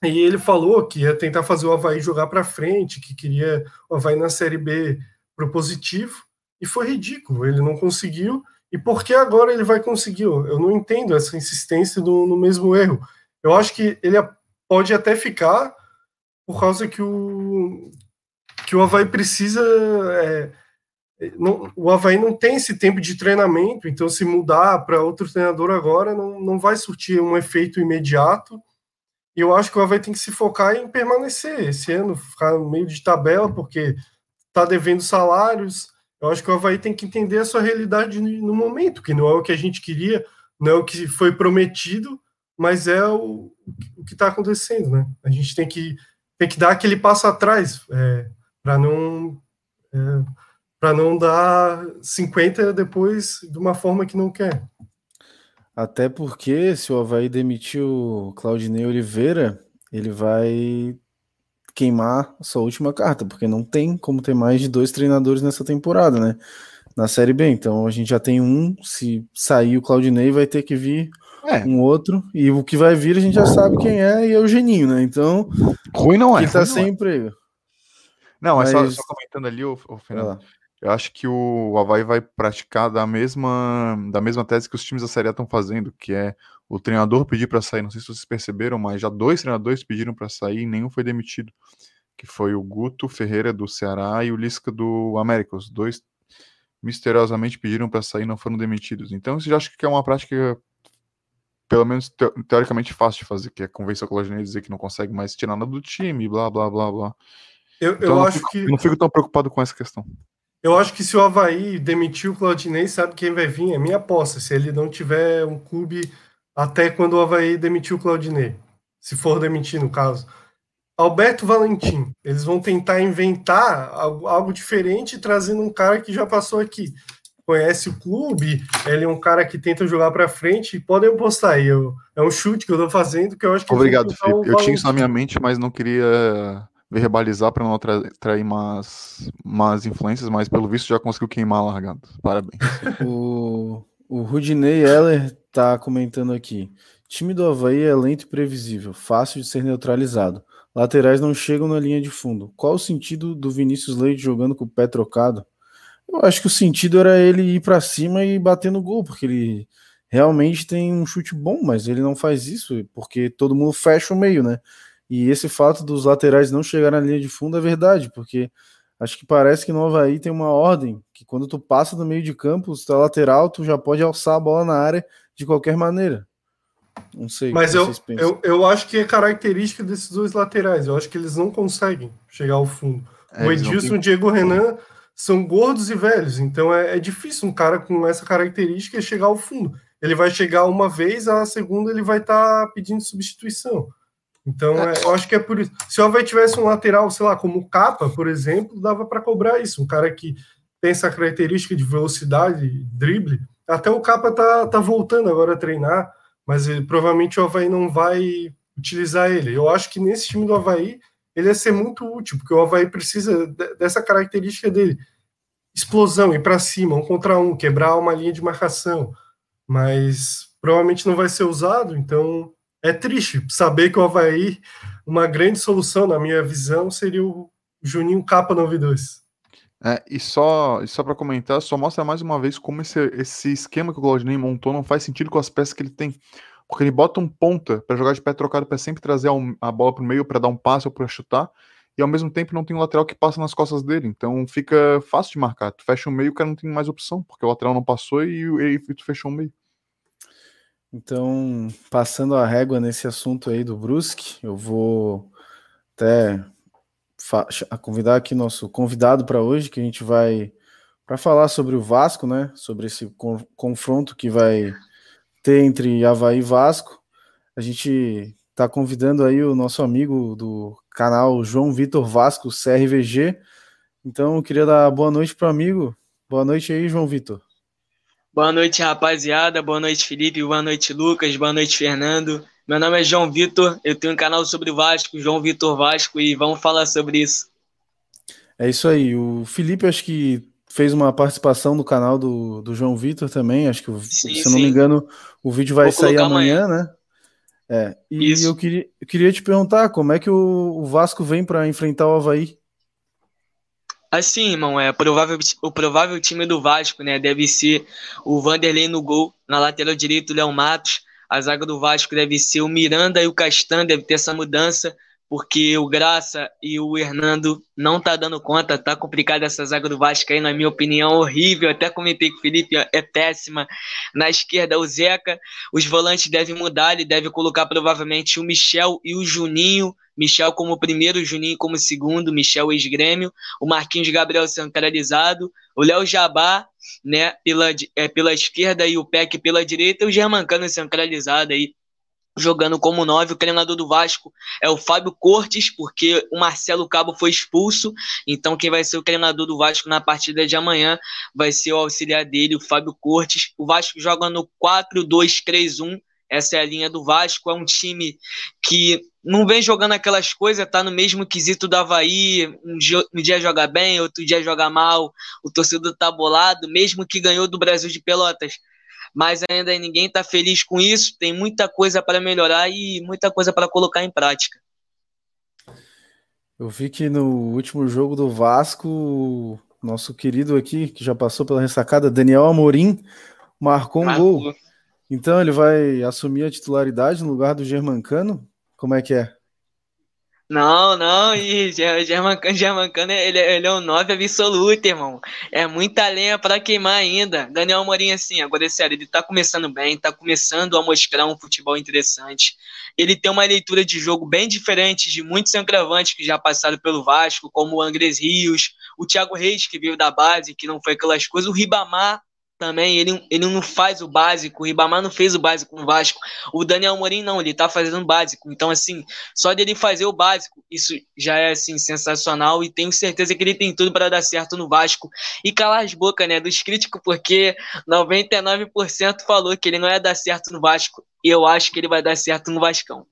e ele falou que ia tentar fazer o Havaí jogar para frente, que queria o Havaí na Série B propositivo, e foi ridículo, ele não conseguiu. E por que agora ele vai conseguir? Eu não entendo essa insistência no, mesmo erro. Eu acho que ele pode até ficar por causa que o, que o Havaí precisa. É, não, o Havaí não tem esse tempo de treinamento, então se mudar para outro treinador agora não, não vai surtir um efeito imediato. E eu acho que o Havaí tem que se focar em permanecer esse ano, ficar no meio de tabela, porque está devendo salários, eu acho que o Havaí tem que entender a sua realidade no momento, que não é o que a gente queria, não é o que foi prometido, mas é o, o que está acontecendo, né? A gente tem que, tem que dar aquele passo atrás é, para não é, para não dar 50 depois de uma forma que não quer. Até porque se o Havaí demitir o Claudinei Oliveira, ele vai queimar sua última carta, porque não tem como ter mais de dois treinadores nessa temporada, né? Na Série B. Então a gente já tem um, se sair o Claudinei, vai ter que vir é. um outro, e o que vai vir a gente já sabe quem é, e é o Geninho, né? Então. Ruim não é. Que tá sem é. emprego. Não, Mas... é só, só, comentando ali, o Fernando. Eu acho que o Havaí vai praticar da mesma, da mesma tese que os times da Série A estão fazendo, que é o treinador pedir para sair. Não sei se vocês perceberam, mas já dois treinadores pediram para sair e nenhum foi demitido. Que foi o Guto Ferreira do Ceará e o Lisca do América. Os dois misteriosamente pediram para sair e não foram demitidos. Então, eu acho que é uma prática, pelo menos teoricamente fácil de fazer, que é convencer o Claudinei a dizer que não consegue mais tirar nada do time, blá blá blá blá. Eu, então, eu acho fico, que. Não fico tão preocupado com essa questão. Eu acho que se o Havaí demitir o Claudinei, sabe quem vai vir? É minha aposta. Se ele não tiver um clube até quando o Havaí demitiu o Claudinei, se for demitir, no caso. Alberto Valentim, eles vão tentar inventar algo, algo diferente, trazendo um cara que já passou aqui, conhece o clube, ele é um cara que tenta jogar para frente, podem postar aí, eu, é um chute que eu tô fazendo, que eu acho que... Obrigado, Felipe, eu tinha isso na minha mente, mas não queria verbalizar para não atrair más, más influências, mas pelo visto já conseguiu queimar a largada. Parabéns. o, o Rudinei Heller tá comentando aqui. Time do Havaí é lento e previsível, fácil de ser neutralizado. Laterais não chegam na linha de fundo. Qual o sentido do Vinícius Leite jogando com o pé trocado? Eu acho que o sentido era ele ir para cima e bater no gol, porque ele realmente tem um chute bom, mas ele não faz isso porque todo mundo fecha o meio, né? E esse fato dos laterais não chegarem na linha de fundo é verdade, porque acho que parece que no Havaí tem uma ordem que quando tu passa do meio de campo, se tu é lateral, tu já pode alçar a bola na área de qualquer maneira. Não sei. Mas eu, eu, eu acho que é característica desses dois laterais. Eu acho que eles não conseguem chegar ao fundo. É, o Edilson e o Diego Renan são gordos e velhos, então é, é difícil um cara com essa característica chegar ao fundo. Ele vai chegar uma vez, a segunda ele vai estar tá pedindo substituição. Então, é, eu acho que é por isso. Se o Havaí tivesse um lateral, sei lá, como o Capa, por exemplo, dava para cobrar isso. Um cara que tem essa característica de velocidade, drible. Até o Capa tá, tá voltando agora a treinar, mas ele, provavelmente o Havaí não vai utilizar ele. Eu acho que nesse time do Havaí ele ia ser muito útil, porque o Havaí precisa dessa característica dele. Explosão, ir para cima, um contra um, quebrar uma linha de marcação. Mas provavelmente não vai ser usado, então é triste saber que o Havaí, uma grande solução, na minha visão, seria o Juninho Capa 92. É, e só, só para comentar, só mostra mais uma vez como esse, esse esquema que o Claudinei montou não faz sentido com as peças que ele tem. Porque ele bota um ponta para jogar de pé trocado para sempre trazer a, bola pro meio para dar um passe ou para chutar, e ao mesmo tempo não tem um lateral que passa nas costas dele. Então fica fácil de marcar. Tu fecha o meio, o cara não tem mais opção, porque o lateral não passou e, e, e tu fechou o meio. Então, passando a régua nesse assunto aí do Brusque, eu vou até convidar aqui nosso convidado para hoje, que a gente vai para falar sobre o Vasco, né? Sobre esse confronto que vai ter entre Havaí e Vasco. A gente está convidando aí o nosso amigo do canal João Vitor Vasco, CRVG. Então, eu queria dar boa noite para o amigo. Boa noite aí, João Vitor. Boa noite, rapaziada. Boa noite, Felipe. Boa noite, Lucas. Boa noite, Fernando. Meu nome é João Vitor, eu tenho um canal sobre o Vasco, João Vitor Vasco, e vamos falar sobre isso. É isso aí. O Felipe, acho que fez uma participação no canal do, do João Vitor também. Acho que, sim, se sim. não me engano, o vídeo vai Vou sair amanhã, amanhã, né? É. E isso. eu queria, eu queria te perguntar como é que o, o Vasco vem para enfrentar o Havaí? Assim, irmão, é provável, o provável time do Vasco, né? Deve ser o Vanderlei no gol, na lateral direito, o Léo Matos, a zaga do Vasco deve ser o Miranda e o Castan, deve ter essa mudança, porque o Graça e o Hernando não tá dando conta, tá complicada essa zaga do Vasco aí, na minha opinião, horrível. Até comentei com o Felipe, é péssima. Na esquerda, o Zeca. Os volantes devem mudar, ele deve colocar provavelmente o Michel e o Juninho. Michel como primeiro, Juninho como segundo, Michel ex-grêmio, o Marquinhos Gabriel centralizado, o Léo Jabá, né, pela, é, pela esquerda e o Peck pela direita, o Germancano centralizado aí, jogando como nove. O treinador do Vasco é o Fábio Cortes, porque o Marcelo Cabo foi expulso. Então, quem vai ser o treinador do Vasco na partida de amanhã vai ser o auxiliar dele, o Fábio Cortes. O Vasco joga no 4-2-3-1. Essa é a linha do Vasco. É um time que não vem jogando aquelas coisas, tá no mesmo quesito do Havaí. Um dia, um dia joga bem, outro dia joga mal. O torcedor tá bolado, mesmo que ganhou do Brasil de Pelotas. Mas ainda ninguém tá feliz com isso. Tem muita coisa para melhorar e muita coisa para colocar em prática. Eu vi que no último jogo do Vasco, nosso querido aqui, que já passou pela ressacada, Daniel Amorim, marcou um Marcou. gol. Então ele vai assumir a titularidade no lugar do Germancano? Como é que é? Não, não, e Germancano, Germancano ele, ele é um 9 absoluto, irmão. É muita lenha para queimar ainda. Daniel Morim, assim, agora é sério, ele tá começando bem, tá começando a mostrar um futebol interessante. Ele tem uma leitura de jogo bem diferente de muitos centroavantes que já passaram pelo Vasco, como o Andrés Rios, o Thiago Reis, que veio da base, que não foi aquelas coisas, o Ribamar, também, ele, ele não faz o básico, o Ribamar não fez o básico com o Vasco, o Daniel Morim não, ele tá fazendo o básico, então assim, só dele fazer o básico, isso já é assim, sensacional e tenho certeza que ele tem tudo para dar certo no Vasco e calar as bocas, né, dos críticos, porque 99% falou que ele não ia dar certo no Vasco, e eu acho que ele vai dar certo no Vascão.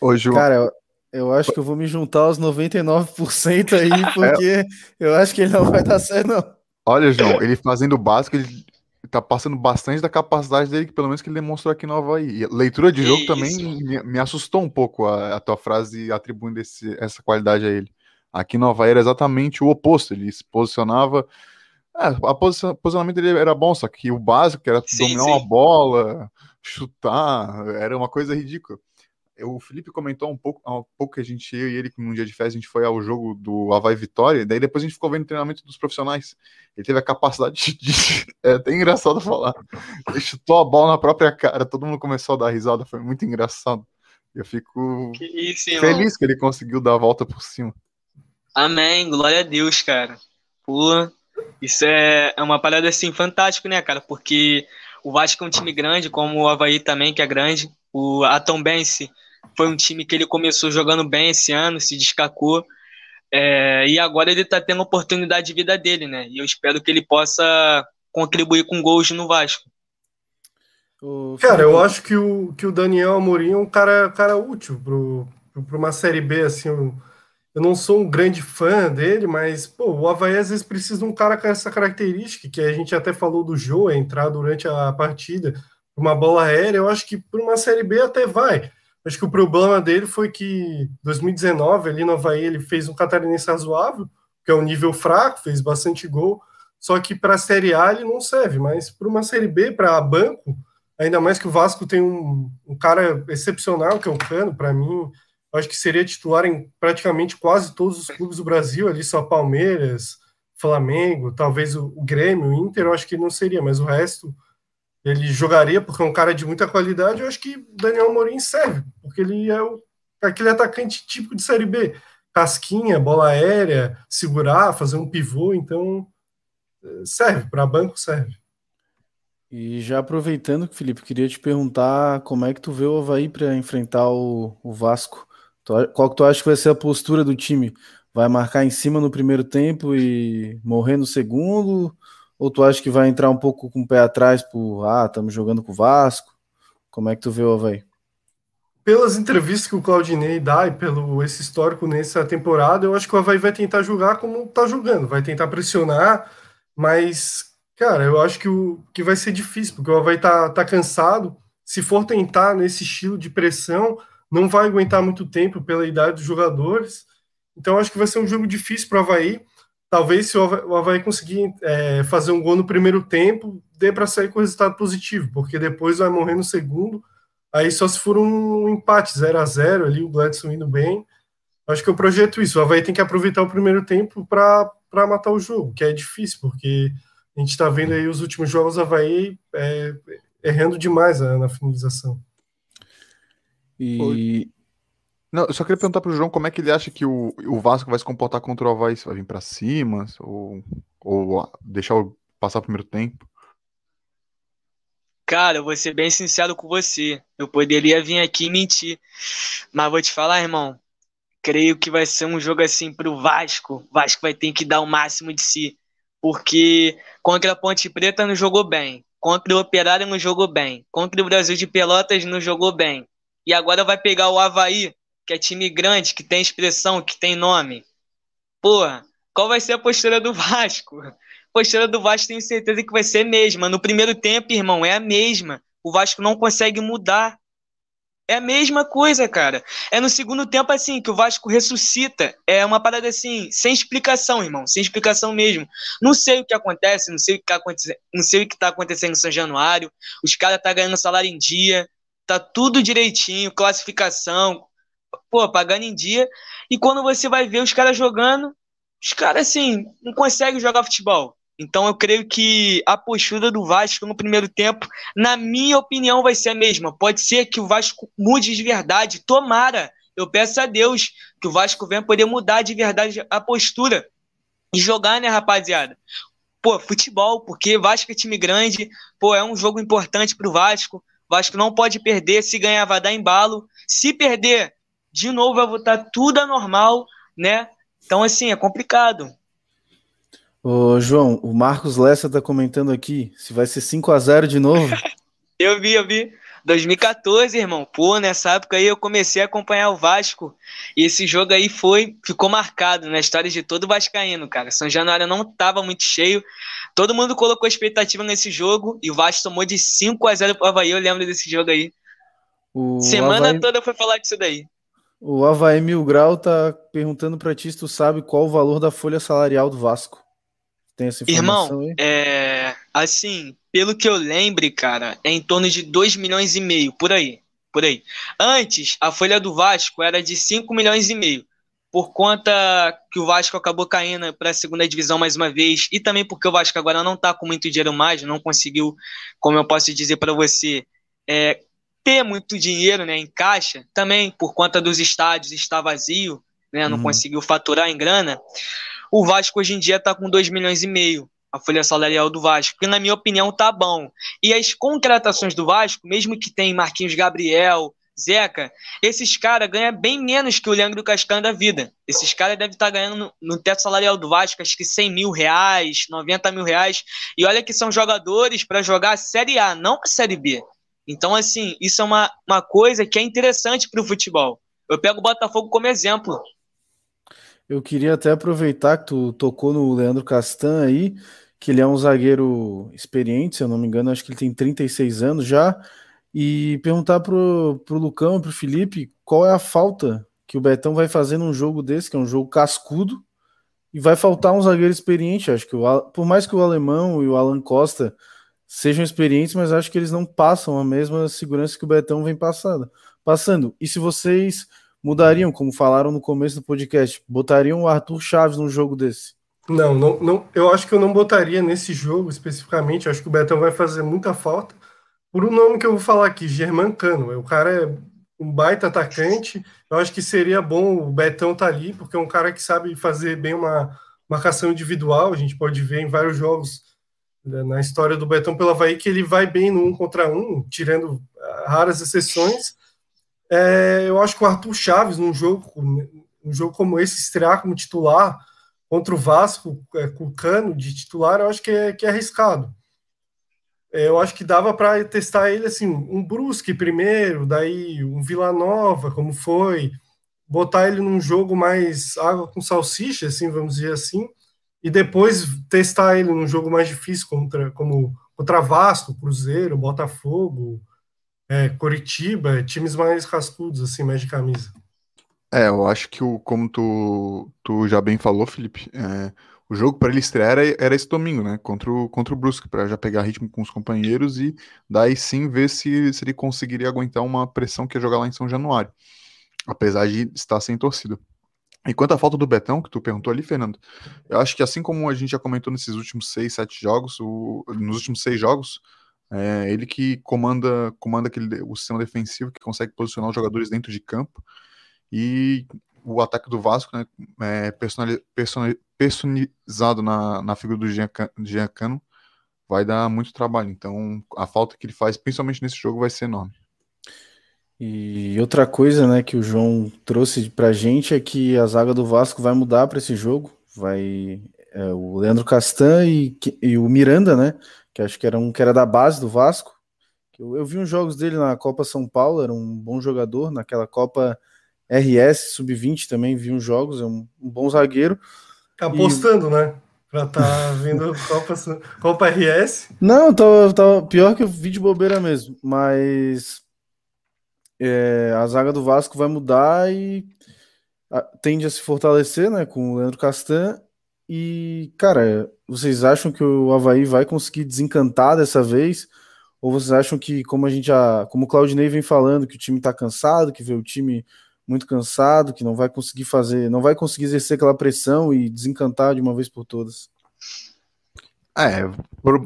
Ô, João. Cara, eu, eu acho que eu vou me juntar aos 99% aí, porque eu acho que ele não vai dar certo, não. Olha, João, ele fazendo o básico, ele tá passando bastante da capacidade dele, que pelo menos que ele demonstrou aqui no Havaí. E leitura de jogo Isso. também me, me, assustou um pouco a, a tua frase atribuindo esse, essa qualidade a ele. Aqui no Havaí era exatamente o oposto, ele se posicionava. É, o posicionamento dele era bom, só que o básico, que era sim, dominar sim. uma bola, chutar, era uma coisa ridícula o Felipe comentou um pouco, um pouco que a gente, eu e ele, num dia de festa, a gente foi ao jogo do Havaí Vitória, daí depois a gente ficou vendo o treinamento dos profissionais. Ele teve a capacidade de. de é até engraçado falar. Ele chutou a bola na própria cara, todo mundo começou a dar risada, foi muito engraçado. Eu fico que isso, feliz que ele conseguiu dar a volta por cima. Amém, glória a Deus, cara. Pô, isso é, é uma parada assim fantástica, né, cara? Porque o Vasco é um time grande, como o Havaí também, que é grande. O Atom Bense foi um time que ele começou jogando bem esse ano, se destacou. É, e agora ele está tendo a oportunidade de vida dele, né? E eu espero que ele possa contribuir com gols no Vasco. Cara, eu acho que o, que o Daniel Amorim é um cara, cara útil para uma Série B, assim. Eu, eu não sou um grande fã dele, mas pô, o Havaí às vezes precisa de um cara com essa característica, que a gente até falou do Joe entrar durante a partida uma bola aérea, eu acho que por uma Série B até vai. Acho que o problema dele foi que 2019, ali no Havaí, ele fez um catarinense razoável, que é um nível fraco, fez bastante gol, só que para a Série A ele não serve, mas para uma Série B, para banco, ainda mais que o Vasco tem um, um cara excepcional, que é o Cano, para mim, acho que seria titular em praticamente quase todos os clubes do Brasil, ali só Palmeiras, Flamengo, talvez o, o Grêmio, o Inter, acho que não seria, mas o resto ele jogaria porque é um cara de muita qualidade. Eu acho que Daniel Morim serve, porque ele é o, aquele atacante típico de Série B. Casquinha, bola aérea, segurar, fazer um pivô, então serve, para banco serve. E já aproveitando, Felipe, queria te perguntar como é que tu vê o Havaí para enfrentar o, o Vasco. Qual que tu acha que vai ser a postura do time? Vai marcar em cima no primeiro tempo e morrer no segundo? Ou tu acha que vai entrar um pouco com o pé atrás por, ah, estamos jogando com o Vasco? Como é que tu vê o Havaí? Pelas entrevistas que o Claudinei dá e pelo esse histórico nessa temporada, eu acho que o Havaí vai tentar jogar como tá jogando, vai tentar pressionar, mas, cara, eu acho que, o, que vai ser difícil, porque o Havaí tá, tá cansado. Se for tentar nesse estilo de pressão, não vai aguentar muito tempo pela idade dos jogadores. Então, acho que vai ser um jogo difícil para o Havaí talvez se o Havaí conseguir é, fazer um gol no primeiro tempo, dê para sair com resultado positivo, porque depois vai morrer no segundo. Aí só se for um empate 0 a 0 ali, o Gladson indo bem. Acho que eu projeto isso. O Havaí tem que aproveitar o primeiro tempo para matar o jogo, que é difícil, porque a gente está vendo aí os últimos jogos, o Havaí é, errando demais na, na finalização. E, não, eu só queria perguntar pro João como é que ele acha que o, o Vasco vai se comportar contra o Havaí, se vai vir para cima, ou, ou deixar o, passar o primeiro tempo. Cara, eu vou ser bem sincero com você. Eu poderia vir aqui e mentir. Mas vou te falar, irmão. Creio que vai ser um jogo assim pro Vasco. O Vasco vai ter que dar o máximo de si. Porque contra a Ponte Preta não jogou bem. Contra o Operário não jogou bem. Contra o Brasil de Pelotas não jogou bem. E agora vai pegar o Havaí, que é time grande, que tem expressão, que tem nome. Porra, qual vai ser a postura do Vasco? A postura do Vasco tenho certeza que vai ser a mesma. No primeiro tempo, irmão, é a mesma. O Vasco não consegue mudar. É a mesma coisa, cara. É no segundo tempo, assim, que o Vasco ressuscita. É uma parada assim, sem explicação, irmão. Sem explicação mesmo. Não sei o que acontece, não sei o que tá acontecendo, não sei o que tá acontecendo em São Januário. Os caras tá ganhando salário em dia. Tá tudo direitinho, classificação, pô, pagando em dia. E quando você vai ver os caras jogando, os caras, assim, não conseguem jogar futebol. Então eu creio que a postura do Vasco no primeiro tempo, na minha opinião, vai ser a mesma. Pode ser que o Vasco mude de verdade. Tomara. Eu peço a Deus que o Vasco venha poder mudar de verdade a postura e jogar, né, rapaziada? Pô, futebol, porque Vasco é time grande, pô, é um jogo importante pro Vasco. Vasco não pode perder, se ganhar vai dar embalo. Se perder, de novo vai voltar tudo anormal, né? Então, assim, é complicado. Ô, João, o Marcos Lessa tá comentando aqui se vai ser 5 a 0 de novo. eu vi, eu vi. 2014, irmão. Pô, nessa época aí eu comecei a acompanhar o Vasco. E esse jogo aí foi, ficou marcado na história de todo Vascaíno, cara. São Januário não tava muito cheio. Todo mundo colocou expectativa nesse jogo e o Vasco tomou de 5 a 0 pro Havaí. Eu lembro desse jogo aí. O Semana Havaí... toda foi falar disso daí. O Havaí Mil Grau tá perguntando para ti se tu sabe qual o valor da folha salarial do Vasco. Tem essa informação Irmão, aí? é assim, pelo que eu lembre, cara, é em torno de 2 milhões e meio, por aí, por aí. Antes, a folha do Vasco era de 5 milhões e meio, por conta que o Vasco acabou caindo para a segunda divisão mais uma vez, e também porque o Vasco agora não tá com muito dinheiro mais, não conseguiu, como eu posso dizer para você, é, ter muito dinheiro né, em caixa, também por conta dos estádios está vazio, né, não uhum. conseguiu faturar em grana, o Vasco hoje em dia está com 2 milhões e meio, a folha salarial do Vasco, que na minha opinião tá bom. E as contratações do Vasco, mesmo que tem Marquinhos Gabriel, Zeca, esses caras ganham bem menos que o Leandro Castan da vida. Esses caras devem estar tá ganhando no, no, teto salarial do Vasco, acho que 100 mil reais, 90 mil reais. E olha que são jogadores para jogar a Série A, não a Série B. Então, assim, isso é uma, uma coisa que é interessante para o futebol. Eu pego o Botafogo como exemplo. Eu queria até aproveitar que tu tocou no Leandro Castan aí, que ele é um zagueiro experiente, se eu não me engano, acho que ele tem 36 anos já. E perguntar pro, pro Lucão e pro Felipe qual é a falta que o Betão vai fazer num jogo desse, que é um jogo cascudo, e vai faltar um zagueiro experiente. Acho que o, por mais que o Alemão e o Alan Costa sejam experientes, mas acho que eles não passam a mesma segurança que o Betão vem passando. passando. E se vocês mudariam, como falaram no começo do podcast, botariam o Arthur Chaves num jogo desse? Não, não, não, eu acho que eu não botaria nesse jogo especificamente. Acho que o Betão vai fazer muita falta. Por um nome que eu vou falar aqui, German Cano. O cara é um baita atacante. Eu acho que seria bom o Betão estar tá ali, porque é um cara que sabe fazer bem uma marcação individual. A gente pode ver em vários jogos na história do Betão pela Havaí que ele vai bem no um contra um, tirando raras exceções. É, eu acho que o Arthur Chaves, num jogo, num jogo como esse, estrear como titular contra o Vasco, é, com o Cano de titular, eu acho que é, que é arriscado. É, eu acho que dava para testar ele assim, um Brusque primeiro, daí um Vila Nova, como foi, botar ele num jogo mais água com salsicha, assim, vamos dizer assim, e depois testar ele num jogo mais difícil contra, como contra Vasco, Cruzeiro, Botafogo, é, Coritiba, times mais rascudos, assim, mais de camisa. É, eu acho que o, como tu, tu já bem falou, Felipe, é, o jogo para ele estrear era, era, esse domingo, né? Contra o, contra o Brusque, para já pegar ritmo com os companheiros e daí sim ver se, se ele conseguiria aguentar uma pressão que ia jogar lá em São Januário, apesar de estar sem torcida. E quanto à falta do Betão, que tu perguntou ali, Fernando, eu acho que assim como a gente já comentou nesses últimos seis, sete jogos, o, nos últimos seis jogos, é ele que comanda, comanda aquele, o sistema defensivo, que consegue posicionar os jogadores dentro de campo. E o ataque do Vasco, né, é personalizado na, na figura do Giancano, vai dar muito trabalho. Então, a falta que ele faz, principalmente nesse jogo, vai ser enorme. E outra coisa, né, que o João trouxe pra gente é que a zaga do Vasco vai mudar para esse jogo. Vai é, o Leandro Castan e, e, o Miranda, né, que acho que era um que era da base do Vasco. Eu, eu vi uns jogos dele na Copa São Paulo, era um bom jogador naquela Copa RS Sub-20 também vi uns jogos, é um, um bom zagueiro. Tá apostando, e... né? Pra tá vendo Copa, Copa RS. Não, tá, tá pior que eu vi de bobeira mesmo, mas é, a zaga do Vasco vai mudar e a, tende a se fortalecer, né, com o Leandro Castan. E, cara, vocês acham que o Havaí vai conseguir desencantar dessa vez? Ou vocês acham que, como a gente já, como o Claudinei vem falando, que o time tá cansado, que vê o time muito cansado, que não vai conseguir fazer, não vai conseguir exercer aquela pressão e desencantar de uma vez por todas. É,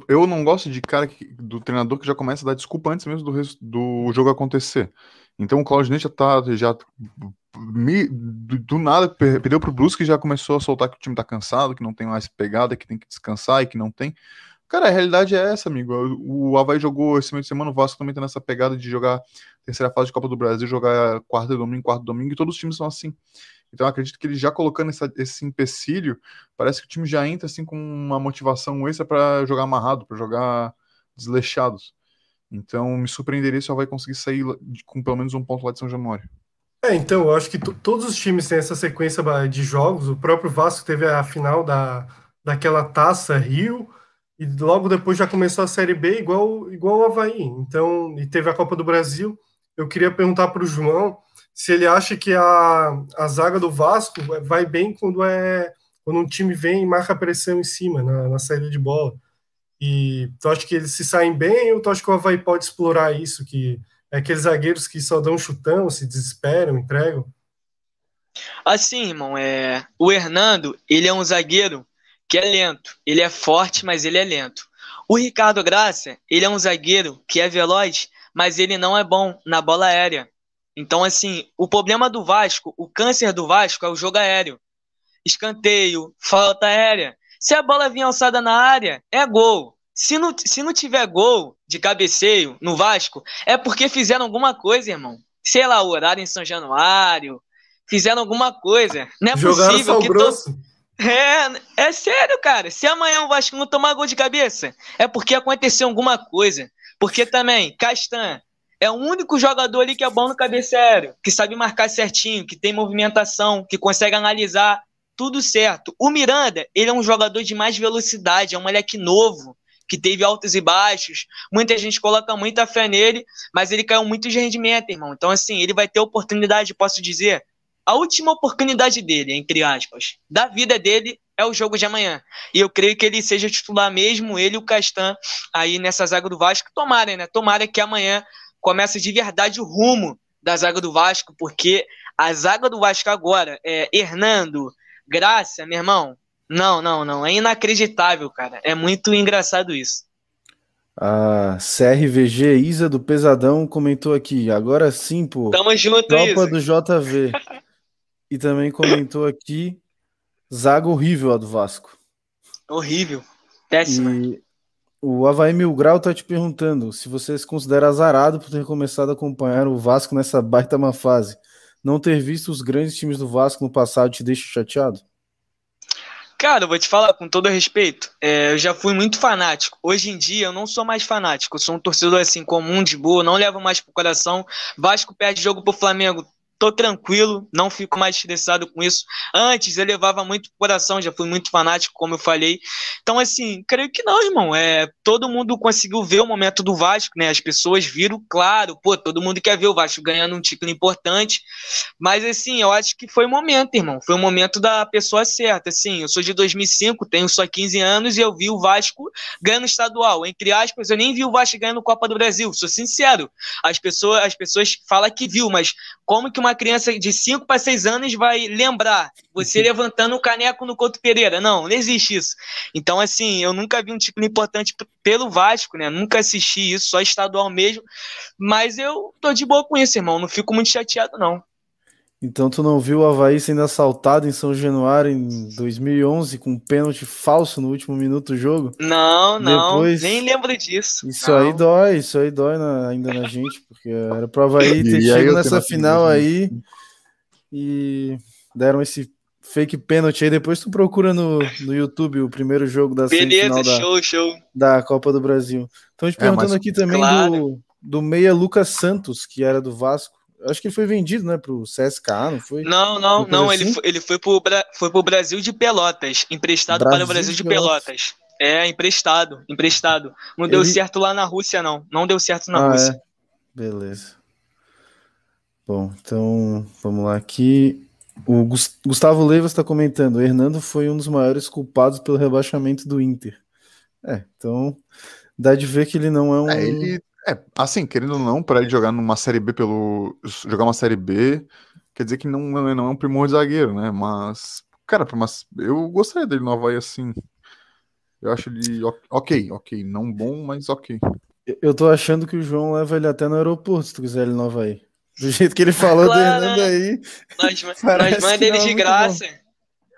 eu não gosto de cara que, do treinador que já começa a dar desculpa antes mesmo do, do jogo acontecer. Então o Claudinei já tá, já me, do, do, nada perdeu pro Brusque e já começou a soltar que o time tá cansado, que não tem mais pegada, que tem que descansar e que não tem. Cara, a realidade é essa, amigo. O Havaí jogou esse meio de semana, o Vasco também tá nessa pegada de jogar terceira fase de Copa do Brasil, jogar quarta domingo, quarto domingo, e todos os times são assim. Então acredito que ele já colocando essa, esse empecilho, parece que o time já entra assim com uma motivação extra para jogar amarrado, para jogar desleixados. Então me surpreenderia se o Havaí conseguir sair com pelo menos um ponto lá de São Januário. É, então, eu acho que todos os times têm essa sequência de jogos. O próprio Vasco teve a final da, daquela taça Rio, e logo depois já começou a Série B igual, igual o Havaí. Então, e teve a Copa do Brasil. Eu queria perguntar para o João se ele acha que a, a zaga do Vasco vai bem quando é quando um time vem e marca pressão em cima na, na saída de bola. E tu acha que eles se saem bem ou tu acha que o Havaí pode explorar isso, que é aqueles zagueiros que só dão chutão, se desesperam, entregam? Assim, irmão, é... o Hernando, ele é um zagueiro que é lento. Ele é forte, mas ele é lento. O Ricardo Graça, ele é um zagueiro que é veloz, mas ele não é bom na bola aérea. Então, assim, o problema do Vasco, o câncer do Vasco é o jogo aéreo. Escanteio, falta aérea. Se a bola vir alçada na área, é gol. Se não, se não tiver gol de cabeceio no Vasco, é porque fizeram alguma coisa, irmão. Sei lá, o horário em São Januário, fizeram alguma coisa. Não é Jogaram possível que. To... É, é sério, cara. Se amanhã o Vasco não tomar gol de cabeça, é porque aconteceu alguma coisa. Porque também, Castan é o único jogador ali que é bom no cabeceiro, que sabe marcar certinho, que tem movimentação, que consegue analisar tudo certo. O Miranda, ele é um jogador de mais velocidade, é um moleque novo, que teve altos e baixos. Muita gente coloca muita fé nele, mas ele caiu muito de rendimento, irmão. Então, assim, ele vai ter oportunidade, posso dizer, a última oportunidade dele, entre aspas, da vida dele é o jogo de amanhã. E eu creio que ele seja titular mesmo, ele e o Castan, aí nessa zaga do Vasco. Tomara, né? Tomara que amanhã comece de verdade o rumo da zaga do Vasco, porque a zaga do Vasco agora é Hernando, Graça, meu irmão. Não, não, não. É inacreditável, cara. É muito engraçado isso. A CRVG Isa do Pesadão comentou aqui. Agora sim, pô. Tamo junto, Tropa do JV. e também comentou aqui. Zaga horrível a do Vasco. Horrível. Péssima. E o Havaí Mil Grau tá te perguntando se você se considera azarado por ter começado a acompanhar o Vasco nessa baita má fase. Não ter visto os grandes times do Vasco no passado te deixa chateado? Cara, eu vou te falar com todo respeito. É, eu já fui muito fanático. Hoje em dia eu não sou mais fanático. Eu sou um torcedor assim comum, de boa, não levo mais pro coração. Vasco perde jogo pro Flamengo tô tranquilo, não fico mais estressado com isso. Antes eu levava muito pro coração, já fui muito fanático, como eu falei. Então, assim, creio que não, irmão. É, todo mundo conseguiu ver o momento do Vasco, né? As pessoas viram, claro, pô, todo mundo quer ver o Vasco ganhando um título importante. Mas, assim, eu acho que foi o momento, irmão. Foi o momento da pessoa certa. Assim, eu sou de 2005, tenho só 15 anos e eu vi o Vasco ganhando estadual. Entre aspas, eu nem vi o Vasco ganhando Copa do Brasil, sou sincero. As pessoas, as pessoas falam que viu, mas como que uma criança de 5 para 6 anos vai lembrar você levantando o caneco no Couto Pereira? Não, não existe isso. Então, assim, eu nunca vi um título importante pelo Vasco, né? Nunca assisti isso, só estadual mesmo. Mas eu tô de boa com isso, irmão. Não fico muito chateado, não. Então tu não viu o Havaí sendo assaltado em São Januário em 2011 com um pênalti falso no último minuto do jogo? Não, não, Depois, nem lembro disso. Isso não. aí dói, isso aí dói na, ainda na gente, porque era pro Havaí ter chegado nessa final aí e deram esse fake pênalti aí. Depois tu procura no, no YouTube o primeiro jogo da Beleza, da, show, show. da Copa do Brasil. Estão te é, perguntando é, aqui também claro. do, do meia Lucas Santos, que era do Vasco. Acho que ele foi vendido, né, pro CSKA, não foi? Não, não, não, assim? ele, foi, ele foi pro, foi pro Brasil de Pelotas, emprestado Brasil para o Brasil de Pelotas. Pelotas. É, emprestado, emprestado. Não ele... deu certo lá na Rússia, não. Não deu certo na ah, Rússia. É? Beleza. Bom, então vamos lá aqui. O Gustavo Leivas está comentando: o Hernando foi um dos maiores culpados pelo rebaixamento do Inter. É, então dá de ver que ele não é um. É, ele é, assim, querendo ou não, para ele jogar numa série B pelo. jogar uma série B, quer dizer que não, não é um primor de zagueiro, né? Mas, cara, mas eu gostaria dele no Havaí assim. Eu acho ele ok, ok. Não bom, mas ok. Eu tô achando que o João leva ele até no aeroporto, se tu quiser ele no Havaí. Do jeito que ele falou claro, do Hernando aí. Nós, nós manda ele de graça. Bom.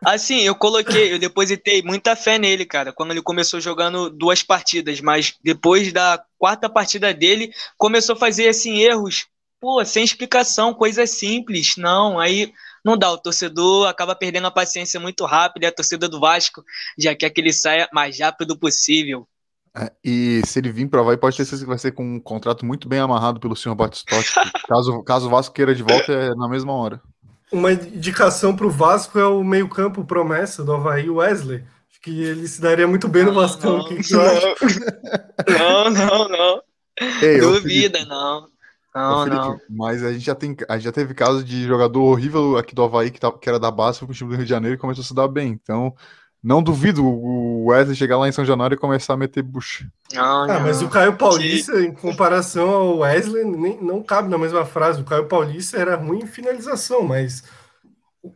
Assim, eu coloquei, eu depositei muita fé nele, cara, quando ele começou jogando duas partidas, mas depois da quarta partida dele, começou a fazer, assim, erros, pô, sem explicação, coisas simples, não, aí não dá, o torcedor acaba perdendo a paciência muito rápido, e a torcida do Vasco já quer que ele saia mais rápido possível. É, e se ele vir para vai pode ter certeza que vai ser com um contrato muito bem amarrado pelo senhor Batistotti. caso, caso o Vasco queira de volta, é na mesma hora. Uma indicação para o Vasco é o meio-campo promessa do Havaí, Wesley. Acho que ele se daria muito bem no Vascão. Não, que que não, não, não. Ei, Duvida, não. Não, Felipe, não. Mas a gente já tem, a gente já teve caso de jogador horrível aqui do Havaí que, tá, que era da base, foi pro time do Rio de Janeiro e começou a se dar bem. Então, não duvido o Wesley chegar lá em São Januário e começar a meter bucha. Não, ah, mas o Caio Paulista, em comparação ao Wesley, nem, não cabe na mesma frase. O Caio Paulista era ruim em finalização, mas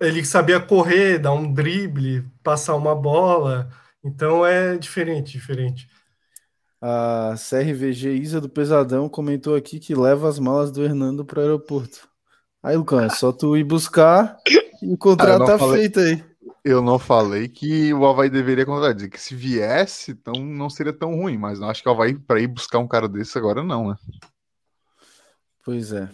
ele sabia correr, dar um drible, passar uma bola. Então é diferente, diferente. A CRVG Isa do Pesadão comentou aqui que leva as malas do Hernando para o aeroporto. Aí, Lucão, é só tu ir buscar e o contrato ah, tá falei... feito aí. Eu não falei que o Havaí deveria contratar. que se viesse, então não seria tão ruim, mas não acho que o Havaí, para ir buscar um cara desse agora, não, né? Pois é.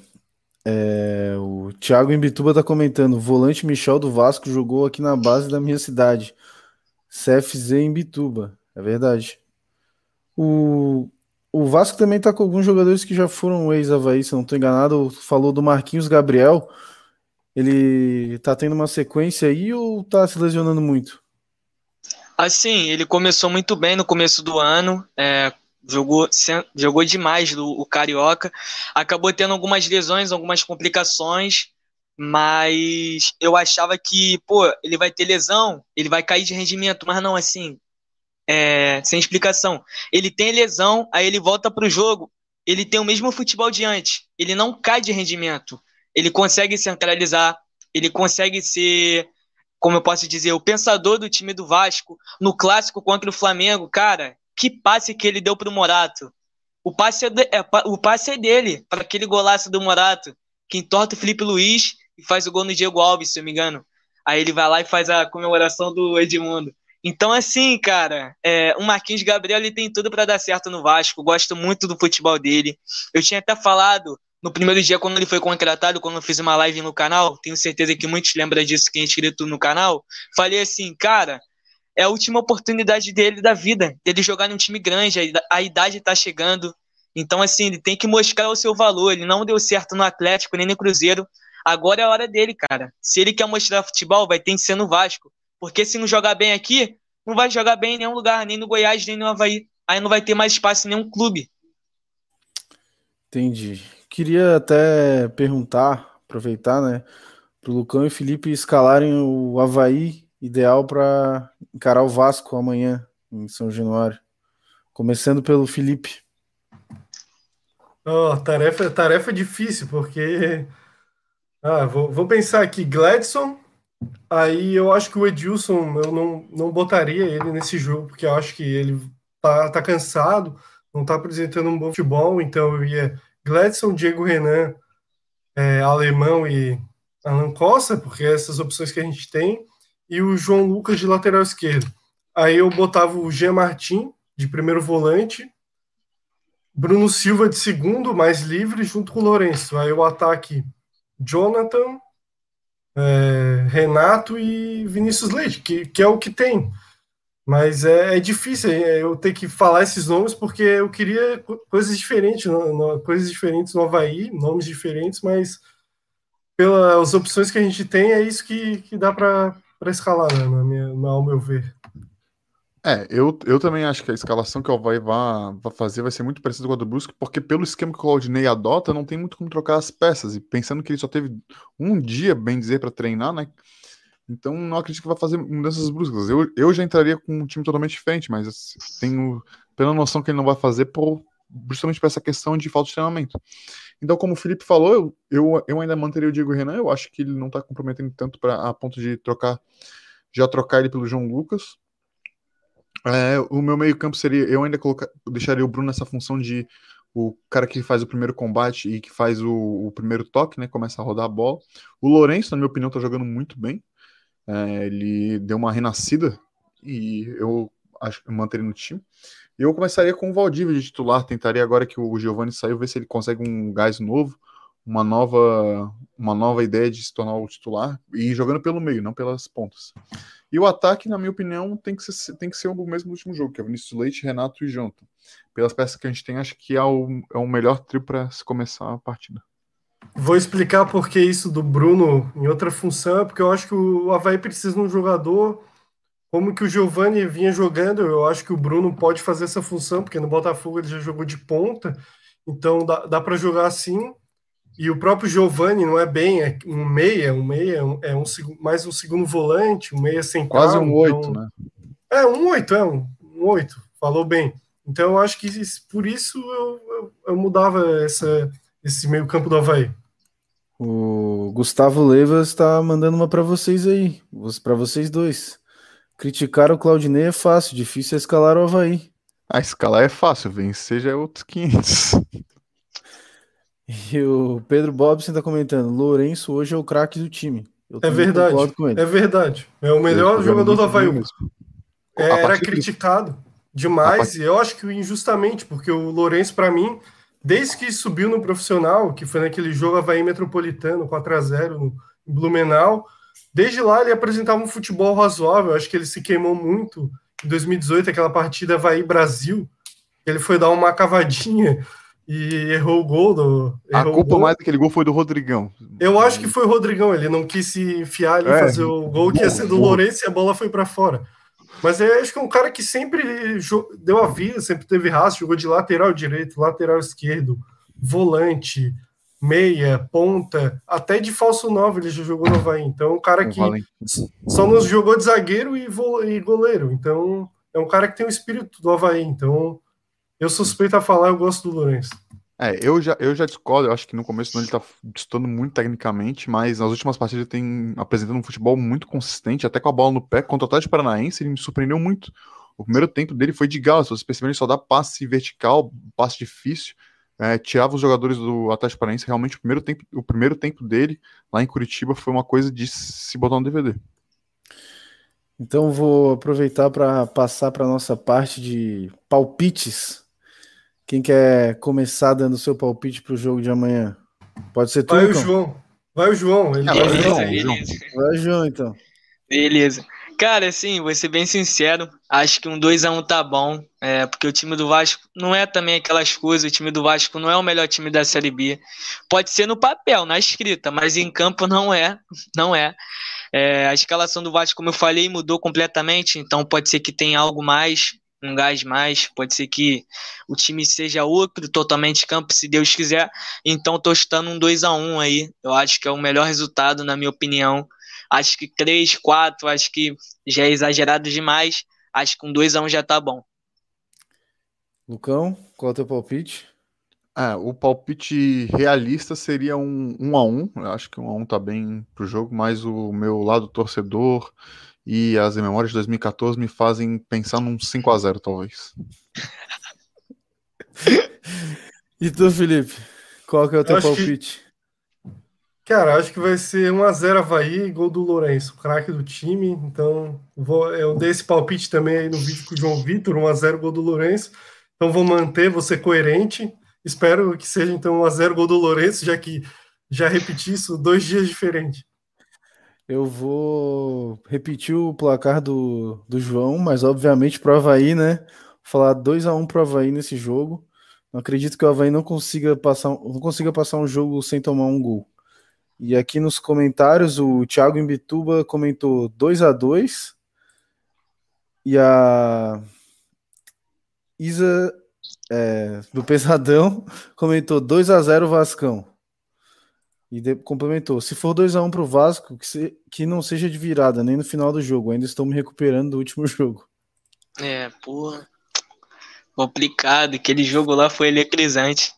é o Thiago Imbituba tá comentando: volante Michel do Vasco jogou aqui na base da minha cidade. CFZ em Bituba. É verdade. O, o Vasco também tá com alguns jogadores que já foram ex-Havaí, se não tô enganado. Falou do Marquinhos Gabriel. Ele tá tendo uma sequência aí ou tá se lesionando muito? Assim, ele começou muito bem no começo do ano, é, jogou, jogou demais do, o Carioca, acabou tendo algumas lesões, algumas complicações, mas eu achava que, pô, ele vai ter lesão, ele vai cair de rendimento, mas não, assim, é, sem explicação. Ele tem lesão, aí ele volta para o jogo, ele tem o mesmo futebol de antes, ele não cai de rendimento, ele consegue centralizar, ele consegue ser, como eu posso dizer, o pensador do time do Vasco no clássico contra o Flamengo, cara, que passe que ele deu pro Morato. O passe é, de, é o passe é dele, para aquele golaço do Morato, que entorta o Felipe Luiz e faz o gol no Diego Alves, se eu me engano. Aí ele vai lá e faz a comemoração do Edmundo. Então, assim, cara, é, o Marquinhos Gabriel ele tem tudo para dar certo no Vasco. Gosto muito do futebol dele. Eu tinha até falado no primeiro dia, quando ele foi contratado, quando eu fiz uma live no canal, tenho certeza que muitos lembram disso, quem é inscrito no canal. Falei assim, cara, é a última oportunidade dele da vida, dele jogar num time grande, a idade está chegando. Então, assim, ele tem que mostrar o seu valor. Ele não deu certo no Atlético nem no Cruzeiro. Agora é a hora dele, cara. Se ele quer mostrar futebol, vai ter que ser no Vasco. Porque se não jogar bem aqui, não vai jogar bem em nenhum lugar, nem no Goiás, nem no Havaí. Aí não vai ter mais espaço em nenhum clube. Entendi. Queria até perguntar, aproveitar, né, para o Lucão e Felipe escalarem o Havaí ideal para encarar o Vasco amanhã em São Januário. Começando pelo Felipe. Oh, tarefa, tarefa difícil, porque. Ah, vou, vou pensar aqui, Gladson. Aí eu acho que o Edilson, eu não, não botaria ele nesse jogo, porque eu acho que ele tá, tá cansado, não tá apresentando um bom futebol, então eu ia Gladson, Diego Renan, é, Alemão e Alan Costa, porque essas opções que a gente tem e o João Lucas de lateral esquerdo. Aí eu botava o Jean Martin de primeiro volante, Bruno Silva de segundo, mais livre, junto com o Lourenço. Aí o ataque Jonathan, é, Renato e Vinícius Leite, que, que é o que tem. Mas é, é, difícil é, eu ter que falar esses nomes porque eu queria coisas diferentes, coisas diferentes no Havaí, nomes diferentes, mas pelas opções que a gente tem, é isso que, que dá para escalar, né, na minha, na, ao meu ver. É, eu, eu também acho que a escalação que o Havaí vai, vai fazer vai ser muito parecida com a do Brusque, porque pelo esquema que o Claudinei adota, não tem muito como trocar as peças. E pensando que ele só teve um dia, bem dizer, para treinar, né? Então não acredito que vai fazer mudanças bruscas. Eu, eu já entraria com um time totalmente diferente, mas assim, tenho pela noção que ele não vai fazer por, justamente por essa questão de falta de treinamento. Então, como o Felipe falou, eu, eu, eu ainda manteria o Diego Renan. Eu acho que ele não está comprometendo tanto para a ponto de trocar, já trocar ele pelo João Lucas. É, o meu meio campo seria, eu ainda colocar, deixaria o Bruno nessa função de o cara que faz o primeiro combate e que faz o, o primeiro toque, né? Começa a rodar a bola. O Lourenço, na minha opinião, está jogando muito bem. É, ele deu uma renascida e eu acho no time. Eu começaria com o Valdívia de titular, tentaria agora que o Giovani saiu, ver se ele consegue um gás novo, uma nova, uma nova ideia de se tornar o titular e jogando pelo meio, não pelas pontas. E o ataque, na minha opinião, tem que ser, tem que ser o mesmo do último jogo, que é Vinícius Leite, Renato e Jonathan. Pelas peças que a gente tem, acho que é o, é o melhor trio para se começar a partida. Vou explicar por que isso do Bruno em outra função, porque eu acho que o Havaí precisa de um jogador como que o Giovani vinha jogando, eu acho que o Bruno pode fazer essa função, porque no Botafogo ele já jogou de ponta, então dá, dá para jogar assim. E o próprio Giovani não é bem é um meia, um meia é um, é mais um segundo volante, um meia central. Quase um oito, então, né? É, um oito, é um, um oito, falou bem. Então eu acho que por isso eu, eu, eu mudava essa, esse meio campo do Havaí. O Gustavo Levas está mandando uma para vocês aí, para vocês dois. Criticar o Claudinei é fácil, difícil é escalar o Havaí. A ah, escalar é fácil, vencer já é outros 500. E o Pedro Bobson está comentando: Lourenço hoje é o craque do time. é verdade. É verdade. É o melhor jogador do Havaí. É, era criticado demais e eu acho que injustamente, porque o Lourenço, para mim, desde que subiu no profissional, que foi naquele jogo Havaí Metropolitano 4 a 0 no Blumenau Desde lá ele apresentava um futebol razoável, acho que ele se queimou muito em 2018, aquela partida Havaí Brasil, ele foi dar uma cavadinha e errou o gol. Do, a culpa mais daquele gol foi do Rodrigão. Eu acho que foi o Rodrigão, ele não quis se enfiar ali e é, fazer o gol que ia ser do Lourenço e a bola foi para fora. Mas é, acho que é um cara que sempre deu a vida, sempre teve raça, jogou de lateral direito, lateral esquerdo, volante, meia, ponta, até de falso 9 ele já jogou no Havaí. Então, é um cara que só nos jogou de zagueiro e, e goleiro. Então, é um cara que tem o espírito do Havaí. Então, eu suspeito a falar, eu gosto do Lourenço. É, eu já, eu já discordo, eu acho que no começo ele tá estudando muito tecnicamente, mas nas últimas partidas tem apresentado um futebol muito consistente, até com a bola no pé, contra o Atlético Paranaense, ele me surpreendeu muito. O primeiro tempo dele foi de gala, se você perceber, ele só dá passe vertical, passe difícil, é, tirava os jogadores do Atlético Paranaense, realmente o primeiro, tempo, o primeiro tempo dele lá em Curitiba foi uma coisa de se botar no DVD. Então vou aproveitar para passar para nossa parte de palpites quem quer começar dando seu palpite para o jogo de amanhã? Pode ser tu, Vai o João. Vai o João. Ele vai, o João. beleza. vai o João, então. Beleza. Cara, assim, vou ser bem sincero, acho que um 2x1 um tá bom, é, porque o time do Vasco não é também aquelas coisas, o time do Vasco não é o melhor time da Série B. Pode ser no papel, na escrita, mas em campo não é, não é. é a escalação do Vasco, como eu falei, mudou completamente, então pode ser que tenha algo mais, um gás mais, pode ser que o time seja outro, totalmente campo, se Deus quiser. Então tô estando um 2 a 1 aí. Eu acho que é o melhor resultado, na minha opinião. Acho que 3, 4, acho que já é exagerado demais. Acho que um 2 a 1 já tá bom. Lucão, qual é o teu palpite? É, o palpite realista seria um 1 a 1 Eu acho que um a 1 tá bem pro jogo, mas o meu lado torcedor e as memórias de 2014 me fazem pensar num 5 a 0 talvez. e tu, Felipe? Qual que é o teu palpite? Que, cara, acho que vai ser 1x0 Havaí, gol do Lourenço, craque do time. Então, vou, eu dei esse palpite também aí no vídeo com o João Vitor, 1x0 gol do Lourenço. Então, vou manter, vou ser coerente. Espero que seja então 1x0 gol do Lourenço, já que já repeti isso dois dias diferentes. Eu vou repetir o placar do, do João, mas obviamente pro Havaí, né? Falar 2 a 1 pro Havaí nesse jogo. Não acredito que o Havaí não consiga passar, não consiga passar um jogo sem tomar um gol. E aqui nos comentários, o Thiago Imbituba comentou 2 a 2 E a Isa é, do Pesadão comentou 2 a 0 Vascão. E de, complementou: se for 2x1 um pro Vasco, que, se, que não seja de virada, nem no final do jogo. Ainda estou me recuperando do último jogo. É, porra. Complicado. Aquele jogo lá foi eletrizante.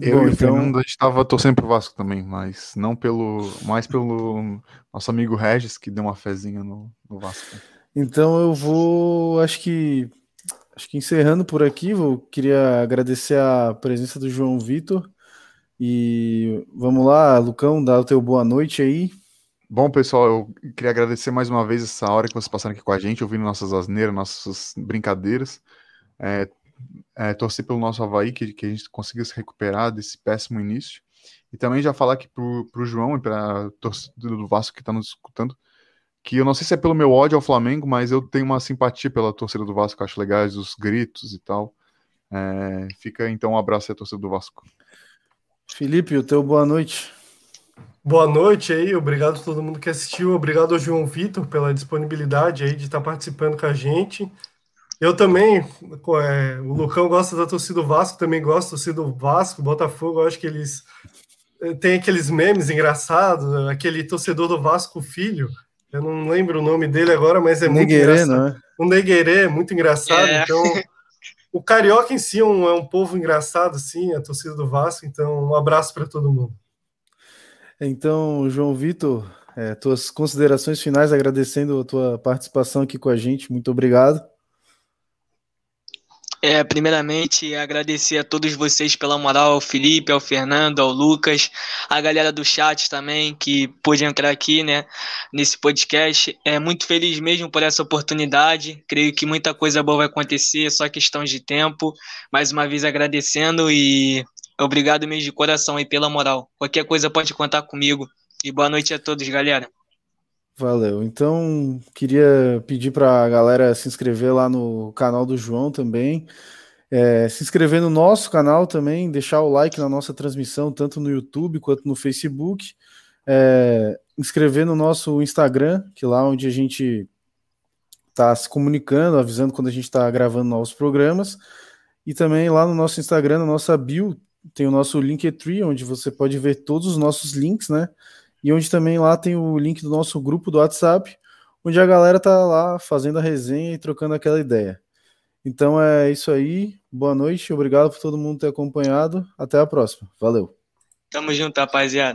Eu Bom, e o então... Fernando, a gente tava torcendo pro Vasco também, mas não pelo. mais pelo nosso amigo Regis, que deu uma fezinha no, no Vasco. Então eu vou. Acho que. Acho que encerrando por aqui, eu queria agradecer a presença do João Vitor e vamos lá, Lucão, dá o teu boa noite aí. Bom, pessoal, eu queria agradecer mais uma vez essa hora que vocês passaram aqui com a gente, ouvindo nossas asneiras, nossas brincadeiras. É, é, torcer pelo nosso Havaí, que, que a gente consiga se recuperar desse péssimo início. E também já falar aqui pro, pro João e para torcida do Vasco que está nos escutando, que eu não sei se é pelo meu ódio ao Flamengo, mas eu tenho uma simpatia pela torcida do Vasco, acho legais os gritos e tal. É, fica então um abraço à torcida do Vasco. Felipe, o teu boa noite. Boa noite aí, obrigado a todo mundo que assistiu, obrigado ao João Vitor pela disponibilidade aí de estar participando com a gente. Eu também, é, o Lucão gosta da torcida do Vasco, também gosto da torcida do Vasco, Botafogo, eu acho que eles é, têm aqueles memes engraçados, aquele torcedor do Vasco Filho, eu não lembro o nome dele agora, mas é Neguerê, muito engraçado. Não é? O Neguerê é muito engraçado, é. então o carioca em si é um, é um povo engraçado, sim, a torcida do Vasco. Então, um abraço para todo mundo. Então, João Vitor, é, tuas considerações finais, agradecendo a tua participação aqui com a gente. Muito obrigado. É, primeiramente, agradecer a todos vocês pela moral, ao Felipe, ao Fernando, ao Lucas, a galera do chat também, que pôde entrar aqui, né, nesse podcast. É muito feliz mesmo por essa oportunidade. Creio que muita coisa boa vai acontecer, só questão de tempo. Mais uma vez agradecendo e obrigado mesmo de coração aí pela moral. Qualquer coisa pode contar comigo. E boa noite a todos, galera. Valeu. Então, queria pedir para a galera se inscrever lá no canal do João também. É, se inscrever no nosso canal também, deixar o like na nossa transmissão, tanto no YouTube quanto no Facebook. É, inscrever no nosso Instagram, que é lá onde a gente tá se comunicando, avisando quando a gente está gravando novos programas. E também lá no nosso Instagram, na nossa bio, tem o nosso Linktree, onde você pode ver todos os nossos links, né? E onde também lá tem o link do nosso grupo do WhatsApp, onde a galera tá lá fazendo a resenha e trocando aquela ideia. Então é isso aí. Boa noite, obrigado por todo mundo ter acompanhado. Até a próxima. Valeu. Tamo junto, rapaziada.